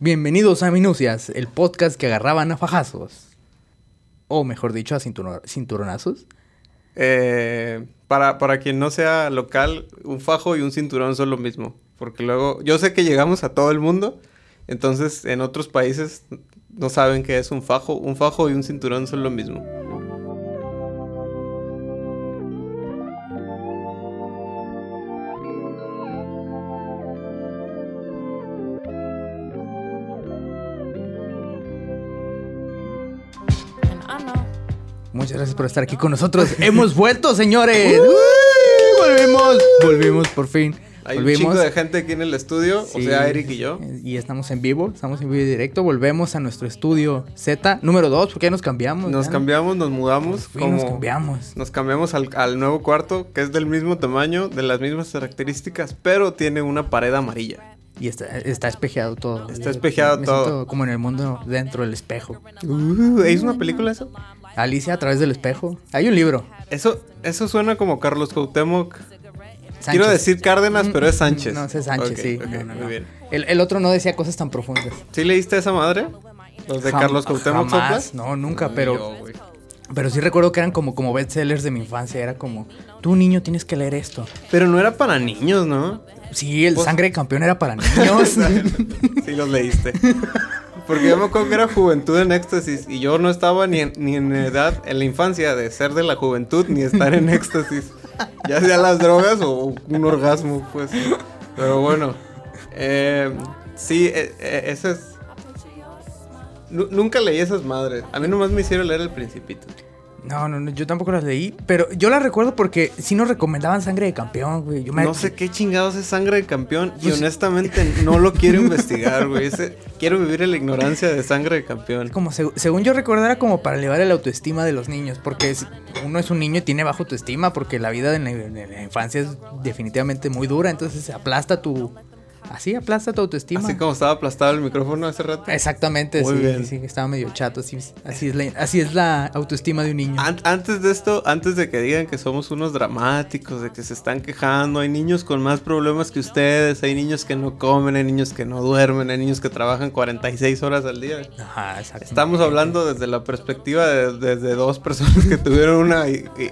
Bienvenidos a Minucias, el podcast que agarraban a fajazos. O mejor dicho, a cinturon- cinturonazos. Eh, para, para quien no sea local, un fajo y un cinturón son lo mismo. Porque luego, yo sé que llegamos a todo el mundo, entonces en otros países no saben qué es un fajo. Un fajo y un cinturón son lo mismo. Muchas gracias por estar aquí con nosotros. ¡Hemos vuelto, señores! ¡Uy! ¡Volvimos! Volvimos, por fin. Hay un chingo de gente aquí en el estudio, o sea, Eric y yo. Y estamos en vivo, estamos en vivo y directo. Volvemos a nuestro estudio Z número 2, porque ya nos cambiamos. Nos ya. cambiamos, nos mudamos. Nos como- cambiamos. Nos cambiamos al, al nuevo cuarto, que es del mismo tamaño, de las mismas características, pero tiene una pared amarilla. Y está, está espejeado todo. Está espejeado Me todo. como en el mundo dentro del espejo. Uh, ¿Es una película eso? Alicia a través del espejo. Hay un libro. Eso, eso suena como Carlos Cuauhtémoc. Sánchez. Quiero decir Cárdenas, Mm, pero es Sánchez. No, es Sánchez, sí. ok, No, no, muy bien. El, el otro no decía cosas tan profundas. ¿Sí leíste esa madre? ¿Los de Jam- Carlos Cuauhtémoc jamás? No, nunca, Ni pero, yo, pero sí recuerdo que eran como, como bestsellers de mi infancia. Era como, tú niño tienes que leer esto. Pero no era para niños, ¿no? Sí, el Pues- sangre de campeón era para niños. sí los leíste. Porque yo me acuerdo que era Juventud en Éxtasis y yo no estaba ni en, ni en edad, en la infancia, de ser de la juventud ni estar en éxtasis. Ya sea las drogas o un orgasmo, pues. Pero bueno. eh, sí, eh, eh, ese es... Nu- nunca leí esas madres. A mí nomás me hicieron leer El Principito. No, no, no, yo tampoco las leí. Pero yo las recuerdo porque sí nos recomendaban sangre de campeón, güey. Yo me- No sé qué chingados es sangre de campeón y Pues- honestamente no lo quiero investigar, güey. Ese- quiero vivir en la ignorancia de sangre de campeón. Como seg- según yo recuerdo era como para elevar el autoestima de los niños, porque es- uno es un niño y tiene bajo autoestima, porque la vida de la, de la infancia es definitivamente muy dura, entonces se aplasta tu... Así aplasta tu autoestima. Así como estaba aplastado el micrófono hace rato. Exactamente, Muy sí, bien. sí, estaba medio chato, así, así, es la, así es la autoestima de un niño. An- antes de esto, antes de que digan que somos unos dramáticos, de que se están quejando, hay niños con más problemas que ustedes, hay niños que no comen, hay niños que no duermen, hay niños que trabajan 46 horas al día. Ajá, exacto. Estamos hablando desde la perspectiva de, desde dos personas que tuvieron una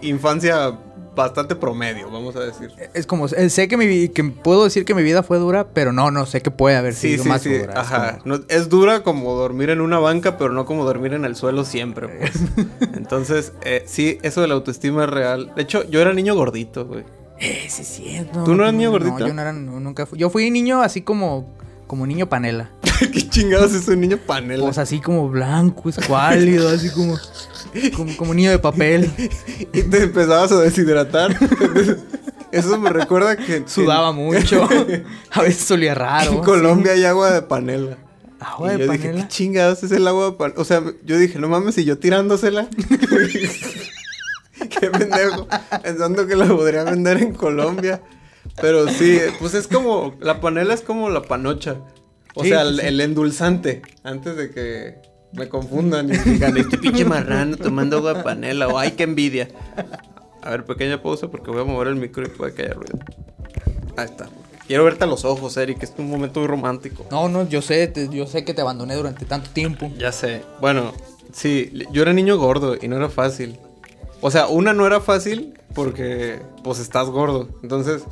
infancia bastante promedio, vamos a decir. Es como, eh, sé que, mi, que puedo decir que mi vida fue dura, pero no, no, sé que puede haber Sí, sido sí, más sí. dura. es Ajá. como- No, es dura como dormir en una banca, pero no como dormir en el suelo siempre, pues. Entonces, eh, sí, eso de la autoestima es real. De hecho, yo era niño gordito, güey. Eh, sí, sí. No, ¿Tú no eras no, niño no, gordito? yo no era, no, nunca fui. Yo fui niño así como, como niño panela. ¿Qué chingados es un niño panela? Pues así como blanco, escuálido, así como, como, como niño de papel. y te empezabas a deshidratar. Eso me recuerda que Sudaba mucho. A veces olía raro. En Colombia hay agua de panela. Agua y de yo dije, panela. ¿qué chingados es el agua de panela? O sea, yo dije, no mames, y yo tirándosela. Qué pendejo. Pensando que la podría vender en Colombia. Pero sí, pues es como, la panela es como la panocha. O Sí, sea, el, sí. el endulzante. Antes de que me confundan y digan, este pinche marrano tomando agua de panela. O ay, qué envidia. A ver, pequeña pausa porque voy a mover el micro y puede que haya ruido. Ahí está. Quiero verte a los ojos, Eric. Es un momento muy romántico. No, no, yo sé, te- yo sé que te abandoné durante tanto tiempo. Ya sé. Bueno, sí, yo era niño gordo y no era fácil. O sea, una no era fácil porque pues estás gordo. Entonces,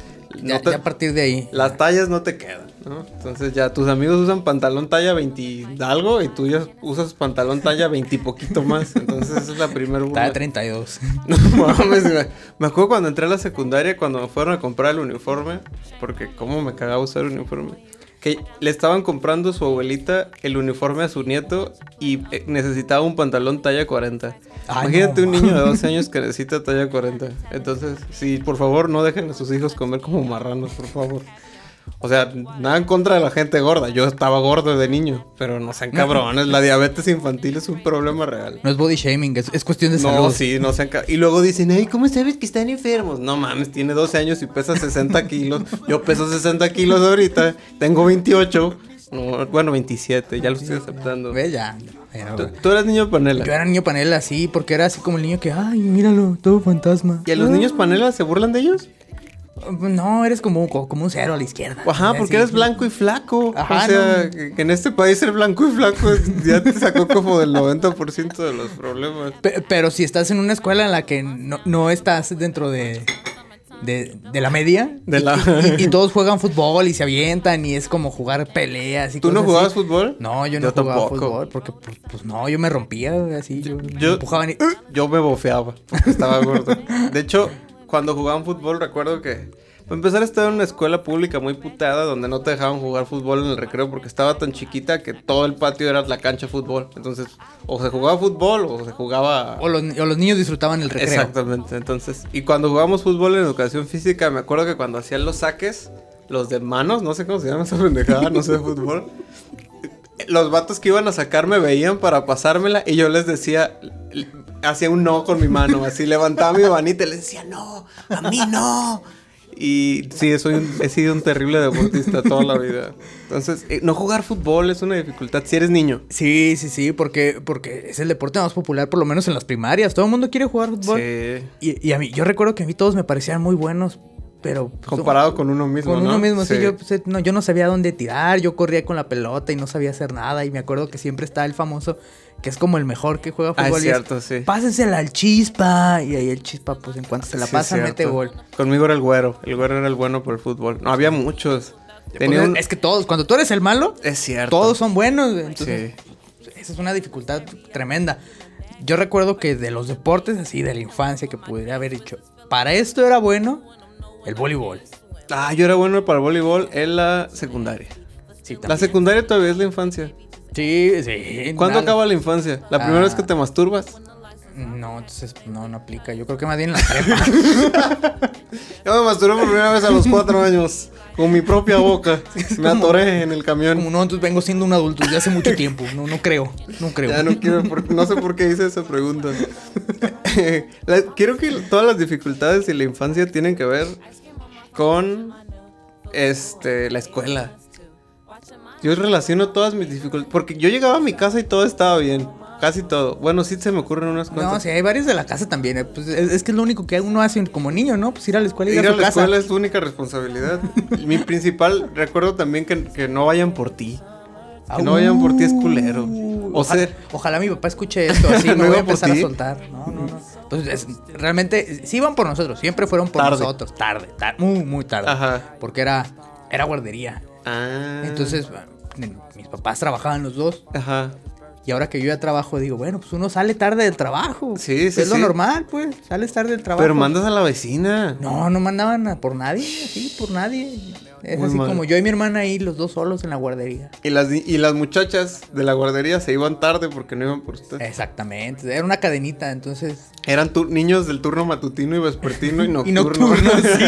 Ya, no te- ya a partir de ahí. las tallas no te quedan, ¿no? Entonces ya tus amigos usan pantalón talla 20 y algo y tú ya usas pantalón talla 20 y poquito más. Entonces esa es la primera burla. 32. No mames, me, me acuerdo cuando entré a la secundaria, cuando me fueron a comprar el uniforme, porque cómo me cagaba usar uniforme, que le estaban comprando su abuelita el uniforme a su nieto y eh, necesitaba un pantalón talla 40. Ay, Imagínate no. un niño de 12 años que necesita talla 40. Entonces, sí, por favor, no dejen a sus hijos comer como marranos, por favor. O sea, nada en contra de la gente gorda. Yo estaba gordo de niño, pero no sean cabrones. La diabetes infantil es un problema real. No es body shaming, es, es cuestión de No, salud. sí, no sean ca- Y luego dicen, ay, ¿cómo sabes que están enfermos? No mames, tiene 12 años y pesa 60 kilos. Yo peso 60 kilos ahorita, tengo 28. No, bueno, 27, ya lo estoy aceptando. Ve ya. Tú, tú eras niño panela. Yo era niño panela, sí, porque era así como el niño que, ay, míralo, todo fantasma. ¿Y a los Ah. niños panela se burlan de ellos? No, eres como, como un cero a la izquierda. Ajá, porque sí. eres blanco y flaco. Ajá, o sea, no. que en este país ser blanco y flaco ya te sacó como del 90% de los problemas. Pe- Pero si estás en una escuela en la que no, no estás dentro de, de, de la media De y- la- y, y- y todos juegan fútbol y se avientan y es como jugar peleas y ¿Tú no jugabas así. fútbol? No, yo no Yo jugaba tampoco. fútbol porque pues, pues, no, yo me rompía así, yo, Yo- me empujaban y Yo me bofeaba porque estaba gordo. De hecho, cuando jugaban fútbol, recuerdo que. Para empezar, estaba en una escuela pública muy putada donde no te dejaban jugar fútbol en el recreo porque estaba tan chiquita que todo el patio era la cancha de fútbol. Entonces, o se jugaba fútbol o se jugaba. o los, o los niños disfrutaban el recreo. Exactamente, entonces. Y cuando jugábamos fútbol en educación física, me acuerdo que cuando hacían los saques, los de manos, no sé cómo se llama esa pendejada, no sé de fútbol. Los vatos que iban a sacar me veían para pasármela y yo les decía, hacía un no con mi mano, así levantaba mi manita y les decía, no, a mí no. Y sí, soy un- he sido un terrible deportista toda la vida. Entonces, eh, no jugar fútbol es una dificultad si eres niño. Sí, sí, sí, porque, porque es el deporte más popular, por lo menos en las primarias. Todo el mundo quiere jugar fútbol. Sí. Y, y a mí, yo recuerdo que a mí todos me parecían muy buenos, pero... pues, Comparado con uno mismo, Con ¿no? uno mismo, sí, Sí. yo, pues, no, yo no sabía dónde tirar, yo corría con la pelota y no sabía hacer nada. Y me acuerdo que siempre está el famoso, que es como el mejor que juega Ah, fútbol. es y es, cierto, sí. Pásensela al chispa. Y ahí el chispa, pues en cuanto se la Sí, pasa, mete gol. Conmigo era el güero. El güero era el bueno por el fútbol. No, había muchos. Tenía Pues, un- Es que todos, cuando tú eres el malo, Es cierto. todos son buenos. Entonces, Sí. esa es una dificultad tremenda. Yo recuerdo que de los deportes así de la infancia que pudiera haber dicho, para esto era bueno el voleibol. Ah, yo era bueno para el voleibol en la secundaria. Sí, La secundaria todavía es la infancia. Sí, sí. ¿Cuándo nada. acaba la infancia? ¿La primera vez que te masturbas? No, entonces no, no aplica. Yo creo que más bien en la prepa. Yo me masturbé por primera vez a los cuatro años. Con mi propia boca. Me como- atoré en el camión. Como no, entonces vengo siendo un adulto desde hace mucho tiempo. No, no creo. No creo. Ya no quiero, por- no sé por qué hice esa pregunta. La- quiero que todas las dificultades de la infancia tienen que ver con este la escuela. Yo relaciono todas mis dificultades porque yo llegaba a mi casa y todo estaba bien, casi todo. Bueno, sí se me ocurren unas No, cuantas. sí, hay varios de la casa también. eh, Pues es, es que es lo único que uno hace como niño, ¿no? Pues ir a la escuela y ir, Ir a a la casa. escuela es tu única responsabilidad. mi principal, recuerdo también que, que no vayan por ti. Que no vayan por ti es culero. O ojalá, sea, ojalá mi papá escuche esto, así No me voy a empezar a soltar. No, no, no. Pues es- realmente sí iban por nosotros, siempre fueron por Tarde. nosotros, tarde, tar- muy, muy tarde. Ajá. Porque era, era guardería. ah, Entonces, bueno, mis papás trabajaban los dos. ajá. Y ahora que yo ya trabajo, digo, bueno, pues uno sale tarde del trabajo. Sí, sí, Es lo normal, pues. Sales tarde del trabajo. Pero mandas a la vecina. No, no mandaban a por nadie, así, por nadie. Es Muy así mal. como yo y mi hermana ahí, los dos solos en la guardería. Y las, y las muchachas de la guardería se iban tarde porque no iban por usted. Exactamente. Era una cadenita, entonces. Eran niños del turno matutino y vespertino y nocturno. Y nocturno, sí.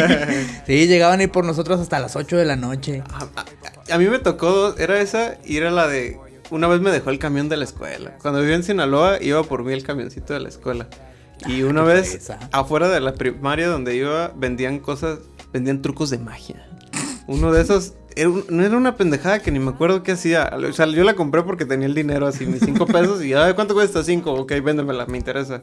Sí, llegaban ahí por nosotros hasta las 8 de la noche. a, a- a mí me tocó, dos, era esa y era la de... Una vez me dejó el camión de la escuela. Cuando vivía en Sinaloa iba por mí el camioncito de la escuela. Y una qué vez afuera de la primaria donde iba vendían cosas, vendían trucos de magia. Uno de esos, era un- no era una pendejada que ni me acuerdo qué hacía. O sea, yo la compré porque tenía el dinero así, mis cinco pesos y, ay, ¿cuánto cuesta? Cinco, ok, véndemela, me interesa.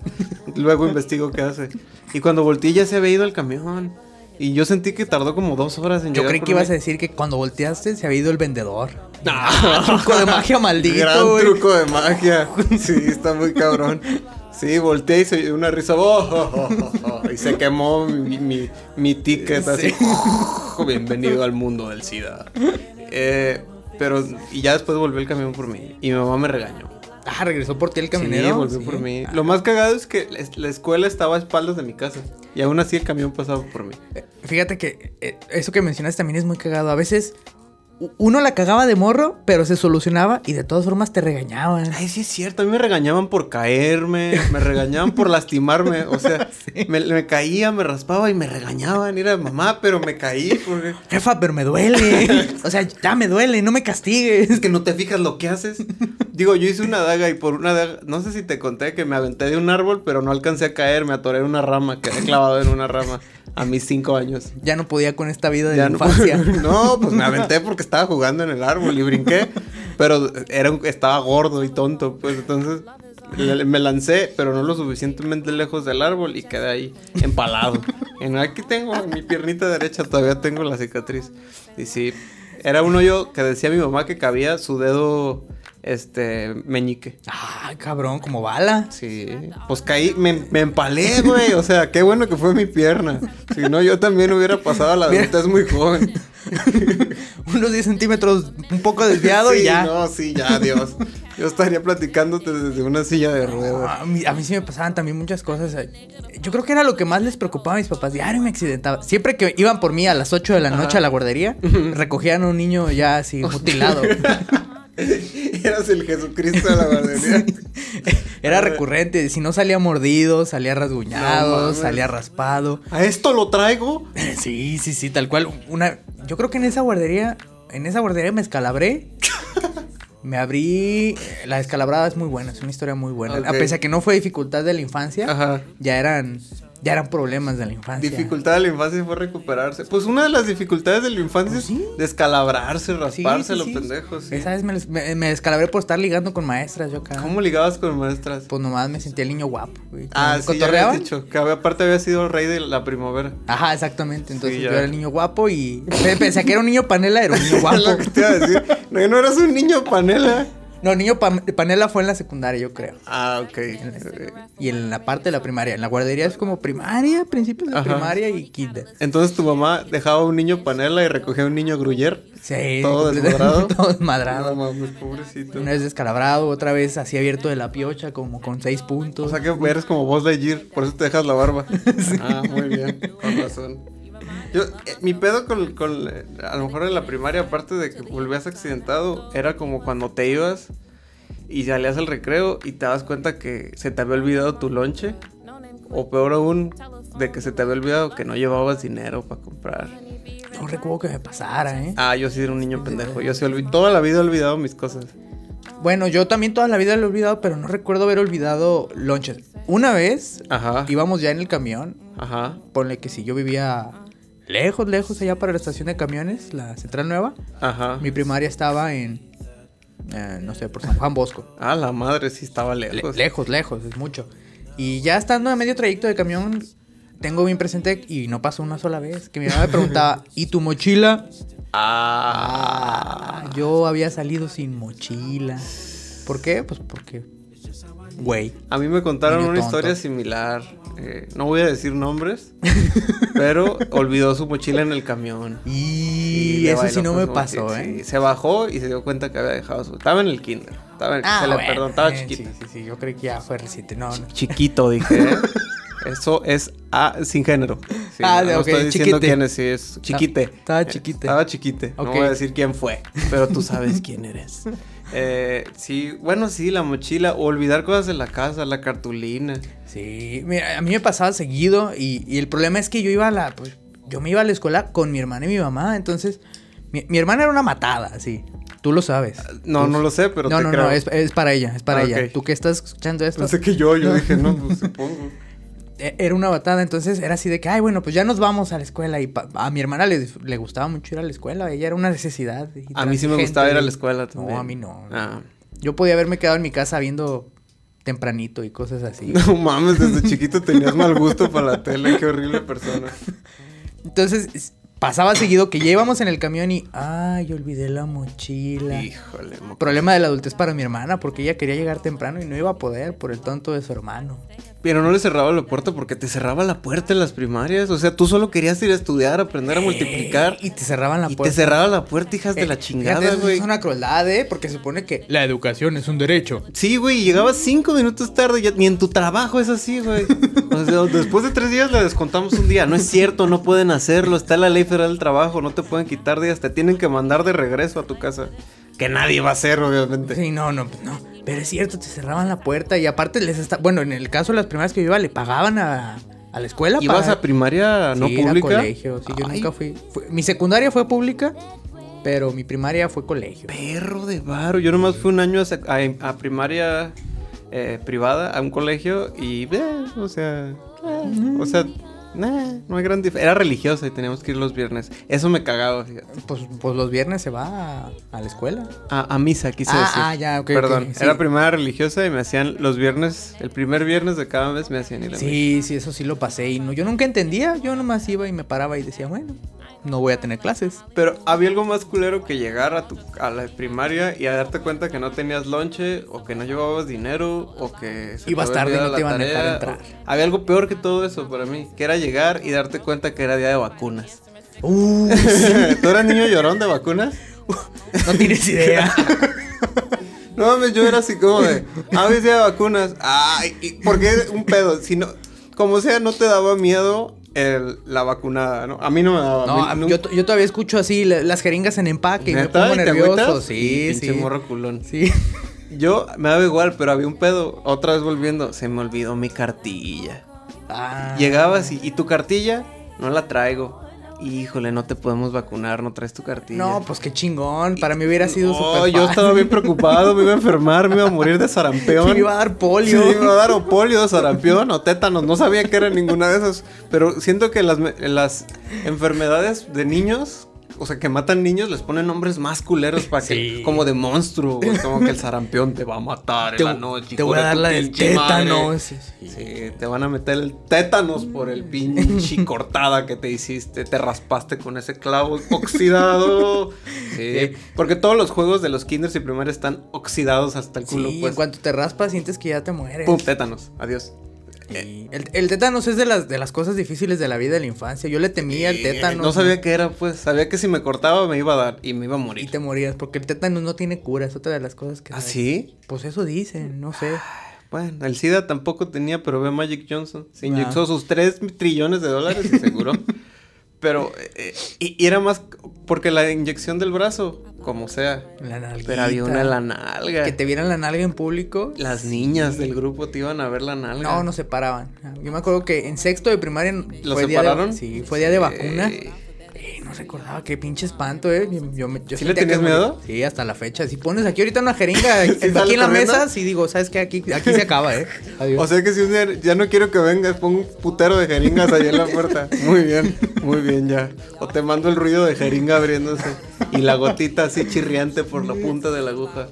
Luego investigo qué hace. Y cuando volteé ya se había ido el camión. Y yo sentí que tardó como dos horas en Yo llegar creí por que ibas mí. a decir que cuando volteaste se había ido el vendedor. Ah, truco de magia maldito, Gran güey. truco de magia. Sí, está muy cabrón. Sí, volteé y se una risa. oh, oh, oh, oh, y se quemó mi, mi, mi ticket así. Bienvenido al mundo del SIDA. Eh, pero, y ya después volvió el camión por mí. Y mi mamá me regañó. Ah, regresó por ti el caminero. Sí, volvió Sí. por mí. Ah. Lo más cagado es que la- la escuela estaba a espaldas de mi casa. Y aún así el camión pasaba por mí. Fíjate que eh, eso que mencionaste también es muy cagado. A veces uno la cagaba de morro, pero se solucionaba y de todas formas te regañaban. Ay, sí es cierto, a mí me regañaban por caerme, me regañaban por lastimarme, o sea, me, me caía, me raspaba y me regañaban, era mamá, pero me caí, porque... Jefa, pero me duele. o sea, ya me duele, no me castigues. Es que no te fijas lo que haces. Digo, yo hice una daga y por una daga, no sé si te conté que me aventé de un árbol, pero no alcancé a caer, me atoré en una rama, quedé clavado en una rama a mis cinco años. Ya no podía con esta vida de Ya la no, infancia. no, pues me aventé porque estaba jugando en el árbol y brinqué, pero era estaba gordo y tonto, pues entonces me lancé, pero no lo suficientemente lejos del árbol y quedé ahí empalado En aquí tengo, en mi piernita derecha todavía tengo la cicatriz. Y sí, era un hoyo que decía mi mamá que cabía su dedo este, meñique. Ah, cabrón, como bala. Sí. Pues caí, me, me empalé, güey. O sea, qué bueno que fue mi pierna. Si no, yo también hubiera pasado a la es muy joven. Unos 10 centímetros un poco desviado y ya. No, sí, ya, Dios. Yo estaría platicándote desde una silla de ruedas. a, mí, a, mí, sí me pasaban también muchas cosas. Yo creo que era lo que más les preocupaba a mis papás. Diario me accidentaba. Siempre que iban por mí a las 8 de la noche a la guardería, recogían a un niño ya así mutilado. Eras el Jesucristo de la guardería. Era recurrente. Si no salía mordido, salía rasguñado, salía raspado. ¿A esto lo traigo? Sí, sí, sí, tal cual. Una, yo creo que en esa guardería, en esa guardería me escalabré. me abrí. La descalabrada es muy buena, es una historia muy buena. A pesar que no fue dificultad de la infancia, ya eran ya eran problemas de la infancia. Dificultad de la infancia fue recuperarse. Pues una de las dificultades de la infancia es pues descalabrarse, rasparse los pendejos. Esa vez me, me, descalabré por estar ligando con maestras yo acá. ¿Cómo ligabas con maestras? Pues nomás me sentía el niño guapo. Ah, sí, ya dicho. Que aparte había sido el rey de la primavera. Ajá, exactamente. Entonces yo era el niño guapo y pensé que era un niño panela, era un niño guapo. lo que te iba a decir. No, no eras un niño panela. No, niño panela fue en la secundaria, yo creo. Ah, ok. y en la parte de la primaria. En la guardería es como primaria, principios de primaria y kinder. Entonces tu mamá dejaba un niño panela y recogía un niño gruyer. Sí. Todo desmadrado. todo desmadrado. No mames, pobrecito. Una vez descalabrado, otra vez así abierto de la piocha, como con seis puntos. O sea que eres como vos de Lightyear, por eso te dejas la barba. Ah, muy bien, con razón. Yo, eh, mi pedo con, con, eh, a lo mejor en la primaria, aparte de que volvías accidentado, era como cuando te ibas y salías al recreo y te das cuenta que se te había olvidado tu lonche. O peor aún, de que se te había olvidado que no llevabas dinero para comprar. No recuerdo que me pasara, ¿eh? Ah, yo sí era un niño pendejo. Yo sí toda la vida he olvidado mis cosas. Bueno, yo también toda la vida lo he olvidado, pero no recuerdo haber olvidado lonches. Una vez Ajá. íbamos ya en el camión. Ajá. Ponle que si yo vivía lejos, lejos allá para la estación de camiones, la central nueva. Ajá. Mi primaria estaba en, eh, no sé, por San Juan Bosco. Ah, la madre sí estaba lejos. lejos, lejos, es mucho. Y ya estando a medio trayecto de camión, tengo bien presente y no pasó una sola vez que mi mamá me preguntaba, ¿y tu mochila? Ah. ah, yo había salido sin mochila. ¿Por qué? Pues porque, güey. A mí me contaron una historia similar. Eh, no voy a decir nombres, pero olvidó su mochila en el camión. Y, eso sí no me pasó, ¿eh? se bajó y se dio cuenta que había dejado su. Estaba en el kinder. Estaba en... Ah, se le perdón, estaba chiquito. Sí, sí, sí, yo creí que ya fue reciente. No, no. Chiquito, dije. ¿eh? Eso es sin género. ah, no, estoy diciendo quién es, sí, es chiquite. Estaba chiquite. Estaba chiquite. No voy a decir quién fue, pero tú sabes quién eres. Eh, sí, bueno, sí, la mochila. O olvidar cosas en la casa, la cartulina. Sí, mira, a mí me pasaba seguido y, el problema es que yo iba a la, pues, yo me iba a la escuela con mi hermana y mi mamá, entonces, mi, hermana era una matada, sí. Tú lo sabes. No, no lo sé, pero no, no, no, es, para ella, es para ah, ella. Tú que estás escuchando esto. No sé que yo, yo dije, no, pues supongo. E, era una batada, entonces era así de que, ay, bueno, pues ya nos vamos a la escuela. Y a mi hermana le, le, gustaba mucho ir a la escuela, ella era una necesidad. A mí sí me gustaba ir a la escuela también. No, a mí no. Ah. Yo podía haberme quedado en mi casa viendo tempranito y cosas así. No mames, desde chiquito tenías mal gusto para la tele, qué horrible persona. Entonces, pasaba seguido que ya íbamos en el camión y, ay, olvidé la mochila. Híjole. Problema de la adultez para mi hermana, porque ella quería llegar temprano y no iba a poder por el tonto de su hermano. Pero no le cerraba la puerta porque te cerraba la puerta en las primarias. O sea, tú solo querías ir a estudiar, aprender a eh, multiplicar. Y te cerraban la puerta. Y te cerraba la puerta, hijas de la eh, chingada, güey. Es una crueldad, ¿eh? Porque se supone que la educación es un derecho. Sí, güey. Llegabas cinco minutos tarde. Ya, ni en tu trabajo es así, güey. o sea, después de tres días le descontamos un día. No es cierto, no pueden hacerlo. Está la ley federal del trabajo. No te pueden quitar días. Te tienen que mandar de regreso a tu casa. Que nadie va a hacer, obviamente. Sí, no, no, no. Pero es cierto, te cerraban la puerta y aparte les está... Bueno, en el caso de las primeras que yo iba, le pagaban a, a la escuela. ¿Ibas a primaria no pública? Era colegio, sí, yo nunca fui, Mi secundaria fue pública, pero mi primaria fue colegio. Perro de varo. Yo nomás fui un año a, primaria eh, privada, a un colegio y... Eh, o sea... o sea Nah, no hay gran diferencia. Era religiosa y teníamos que ir los viernes. Eso me cagaba, fíjate. Pues, pues los viernes se va a, a la escuela. A, a misa, quise Ah, decir. ah, ya, ok, Perdón, sí. era primaria religiosa y me hacían los viernes, el primer viernes de cada mes me hacían ir a misa. Sí, sí, eso sí lo pasé. Y no, yo nunca entendía. Yo nomás iba y me paraba y decía, bueno, no voy a tener clases. Pero había algo más culero que llegar a tu a la primaria y a darte cuenta que no tenías lonche o que no llevabas dinero o que se Ibas tarde y no te iban a dejar entrar. Había algo peor que todo eso para mí, que era llegar y darte cuenta que era día de vacunas. Uh, ¿Tú eras niño llorón de vacunas? no tienes idea. No mames, yo era así como de, ah, día de vacunas. Ay, ¿y ¿por qué un pedo? Si no, como sea, no te daba miedo el- la vacunada, ¿no? A mí no me daba. No, a mí a- nun- yo, yo todavía escucho así la- las jeringas en empaque y me pongo ¿Y te nervioso. Sí, Y sí. pinche morro culón. Sí. Yo me daba igual, pero había un pedo. Otra vez volviendo, se me olvidó mi cartilla. Ah. Llegabas y, ¿y tu cartilla? No la traigo. Híjole, no te podemos vacunar, no traes tu cartilla. No, pues qué chingón. Para mí hubiera sido No, yo estaba bien preocupado, me iba a enfermar, me iba a morir de sarampión. Me iba a dar Sí, polio. me iba a dar o polio, sarampión o tétanos. No sabía que era ninguna de esas. Pero siento que las enfermedades de niños, o sea, que matan niños, les ponen nombres más culeros para que, Sí. como de monstruo, güey, como que el sarampión te va a matar Te, en la noche. te voy a dar la del tétano. Sí, sí. Sí, te van a meter el tétanos por el pinche cortada que te hiciste. Te raspaste con ese clavo oxidado. Sí, porque todos los juegos de los kinders y primarias están oxidados hasta el culo. Sí, pues. en cuanto te raspas sientes que ya te mueres. Pum, tétanos. Adiós. Sí. El, el tétanos es de las, de las cosas difíciles de la vida de la infancia. Yo le temía al tétanos. No sabía qué era, pues. Sabía que si me cortaba me iba a dar y me iba a Y morir. te morías, porque el tétanos no tiene cura, es otra de las cosas que... ¿Ah, sí? Pues eso dicen, no sé. Bueno, el SIDA tampoco tenía, pero ve Magic Johnson. Se Ah. inyectó sus 3 trillones de dólares y seguro. pero, eh, y, y era más porque la inyección del brazo, como sea. La nalguita. Pero había una en la nalga. Que te vieran la nalga en público. Las niñas del grupo te iban a ver la nalga. No, no se paraban. Yo me acuerdo que en sexto de primaria ¿Lo fue día de, separaron? sí, fue día de vacuna. Sí. Eh, no recordaba qué pinche espanto, eh. Yo, me- yo ¿Sí le tenías me- miedo? Sí, hasta la fecha. Si pones aquí ahorita una jeringa ¿Sí aquí en la corriendo? mesa, sí digo, ¿sabes qué? Aquí, aquí se acaba, eh. Adiós. O sea que si un día ya no quiero que vengas, pongo un putero de jeringas ahí en la puerta. Muy bien, muy bien ya. O te mando el ruido de jeringa abriéndose y la gotita así chirriante por la punta de la aguja.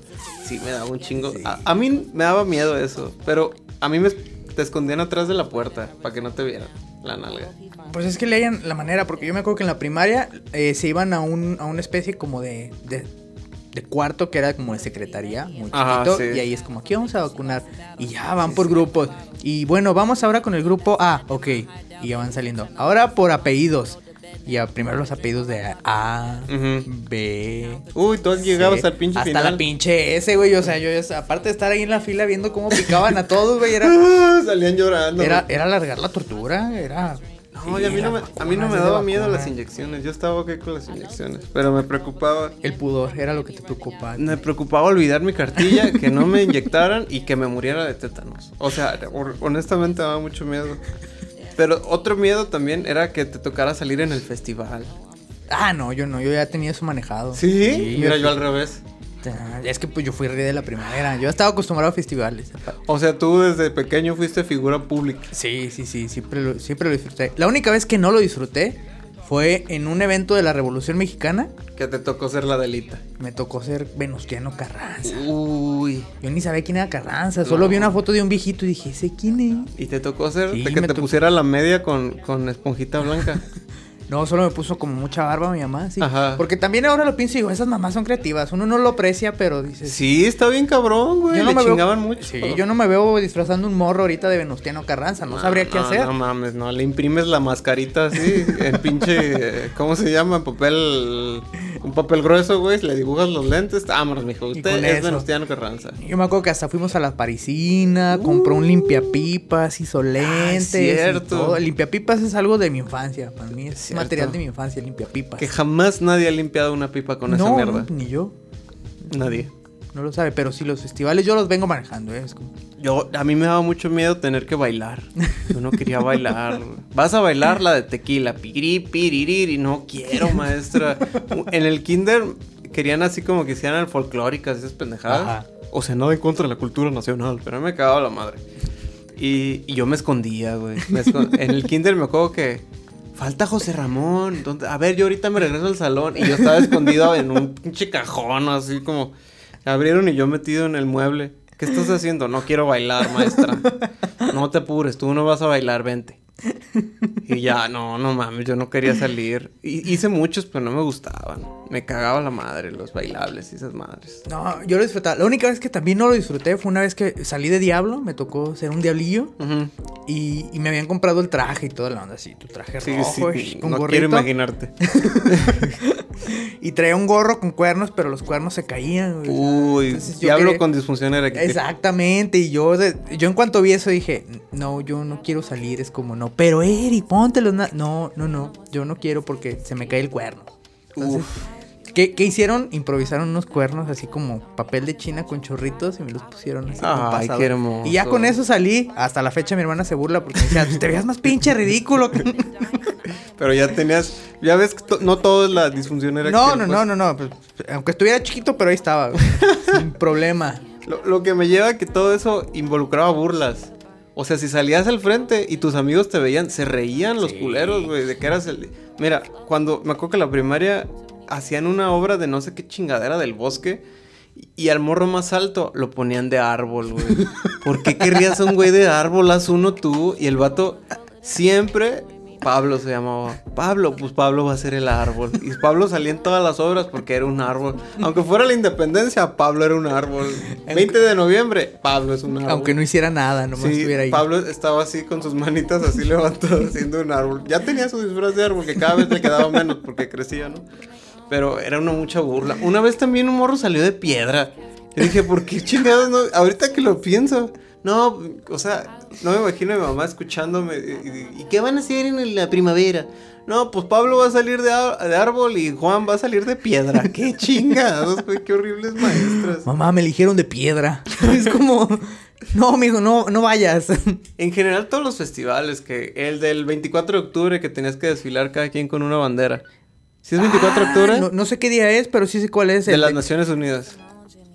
Sí, me daba un chingo. A, a mí me daba miedo eso, pero a mí me te escondían atrás de la puerta para que no te vieran la nalga. Pues es que le hayan la manera, porque yo me acuerdo que en la primaria eh, se iban a, un, a una especie como de, de, de cuarto que era como de secretaría, muy Ajá, chiquito, sí. y ahí es como, aquí vamos a vacunar, y ya van por grupos, y bueno, vamos ahora con el grupo A, ok, y ya van saliendo. Ahora por apellidos, y a, primero los apellidos de A. B... Uy, tú llegabas al pinche hasta final. la pinche S, güey, o sea, yo aparte de estar ahí en la fila viendo cómo picaban a todos, güey, era... Salían llorando. Era, era alargar la tortura, era... No, y a mí no me, a mí no me daba miedo las inyecciones. Yo estaba ok con las inyecciones, pero me preocupaba. El pudor era lo que te preocupaba. Me preocupaba olvidar mi cartilla, que no me inyectaran y que me muriera de tétanos. O sea, honestamente me daba mucho miedo. Pero otro miedo también era que te tocara salir en el festival. Ah, no, yo no, yo ya tenía eso manejado. ¿Sí? Mira, yo yo al revés. Es que pues yo fui rey de la primavera. Yo estaba acostumbrado a festivales. O sea, tú desde pequeño fuiste figura pública. Sí, sí, sí, siempre lo, siempre lo disfruté. La única vez que no lo disfruté fue en un evento de la Revolución Mexicana. Que te tocó ser la delita. Me tocó ser Venustiano Carranza. Uy. Yo ni sabía quién era Carranza, solo vi una foto de un viejito y dije, ¿ese quién es? ¿Y te tocó ser Sí, de que te tocó. pusiera la media con, con esponjita blanca? No, solo me puso como mucha barba mi mamá, sí. Ajá. Porque también ahora lo pienso y digo, esas mamás son creativas. Uno no lo aprecia, pero dices, Sí, está bien cabrón, güey. Yo no Le me veo- chingaban mucho. Sí, yo no me veo disfrazando un morro ahorita de Venustiano Carranza, no, sabría qué hacer. No mames, no, le imprimes la mascarita así, en pinche, ¿cómo se llama? Papel, un papel grueso, güey, le dibujas los lentes, vámonos, mijo, usted es eso. Venustiano Carranza. Yo me acuerdo que hasta fuimos a la parisina, compró un limpiapipas, hizo lentes. y Ah, cierto. todo. El limpiapipas es algo de mi infancia, para mí es. Material de mi infancia, el limpiapipas. Que jamás nadie ha limpiado una pipa con esa no, mierda. no, ni yo, Nadie. no lo sabe, pero sí los festivales yo los vengo manejando, ¿eh? es como- Yo, a mí me daba mucho miedo tener que bailar. Yo no quería bailar. Vas a bailar la de tequila, piri, piririr, y no quiero, maestra. En el kinder querían así como que hicieran folclóricas, esas pendejadas. Ajá. O sea, nada en contra de la cultura nacional, pero a mí me cagaba la madre. Y, y yo me escondía, güey. Me en el kinder me acuerdo que... Falta José Ramón. ¿dónde? A ver, yo ahorita me regreso al salón. Y yo estaba escondido en un pinche cajón, así como... Abrieron y yo metido en el mueble. ¿Qué estás haciendo? No quiero bailar, maestra. No te apures, tú no vas a bailar, vente. Y ya, no, no mames, yo no quería salir. Hice muchos, pero no me gustaban. Me cagaba la madre, los bailables y esas madres. No, yo lo disfrutaba. La única vez que también no lo disfruté fue una vez que salí de Diablo, me tocó ser un diablillo y, y me habían comprado el traje y toda la onda así, tu traje Sí, rojo sí, con no gorrito. quiero imaginarte. Y traía un gorro con cuernos, pero los cuernos se caían. Uy, Entonces diablo quería- con disfunción eréctil. Exactamente, y yo, de- yo en cuanto vi eso dije, no, yo no quiero salir, es como, no, pero Eri, póntelos, na-". no, no, no, yo no quiero porque se me cae el cuerno. Entonces, Uf. ¿qué, qué hicieron? Improvisaron unos cuernos así como papel de china con chorritos y me los pusieron así Ay, qué hermoso. Y ya con eso salí, hasta la fecha mi hermana se burla porque me decía, "Pues te veías más pinche ridículo. Pero ya tenías, ya ves que to- no todo es la disfunción eréctil. no, no, no, no, no, pues, aunque estuviera chiquito, pero ahí estaba, sin problema. Lo, lo que me lleva a que todo eso involucraba burlas. O sea, si salías al frente y tus amigos te veían, se reían los Sí. culeros, güey, de que eras el... Mira, cuando me acuerdo que la primaria hacían una obra de no sé qué chingadera del bosque y, y al morro más alto lo ponían de árbol, güey. ¿Por qué querrías a un güey de árbol? Haz uno tú y el vato siempre... Pablo se llamaba. Pablo, pues Pablo va a ser el árbol. Y Pablo salía en todas las obras porque era un árbol. Aunque fuera la independencia, Pablo era un árbol. 20 de noviembre, Pablo es un árbol. Aunque no hiciera nada, nomás Sí, estuviera ahí. Pablo estaba así con sus manitas así levantadas haciendo un árbol. Ya tenía su disfraz de árbol que cada vez le quedaba menos porque crecía, ¿no? Pero era una mucha burla. Una vez también un morro salió de piedra. Yo dije, ¿por qué chingados no? Ahorita que lo pienso. No, o sea, no me imagino a mi mamá escuchándome. y- y- ¿Y qué van a hacer en la primavera? No, pues Pablo va a salir de, de árbol y Juan va a salir de piedra. ¡Qué chingados, güey! ¡Qué horribles maestras! Mamá, me eligieron de piedra. es como, no, amigo, no, no vayas. En general todos los festivales, que el del 24 de octubre que tenías que desfilar cada quien con una bandera. ¿Sí es 24 de Ah, octubre? No, no sé qué día es, pero sí sé cuál es. de el las de- Naciones Unidas.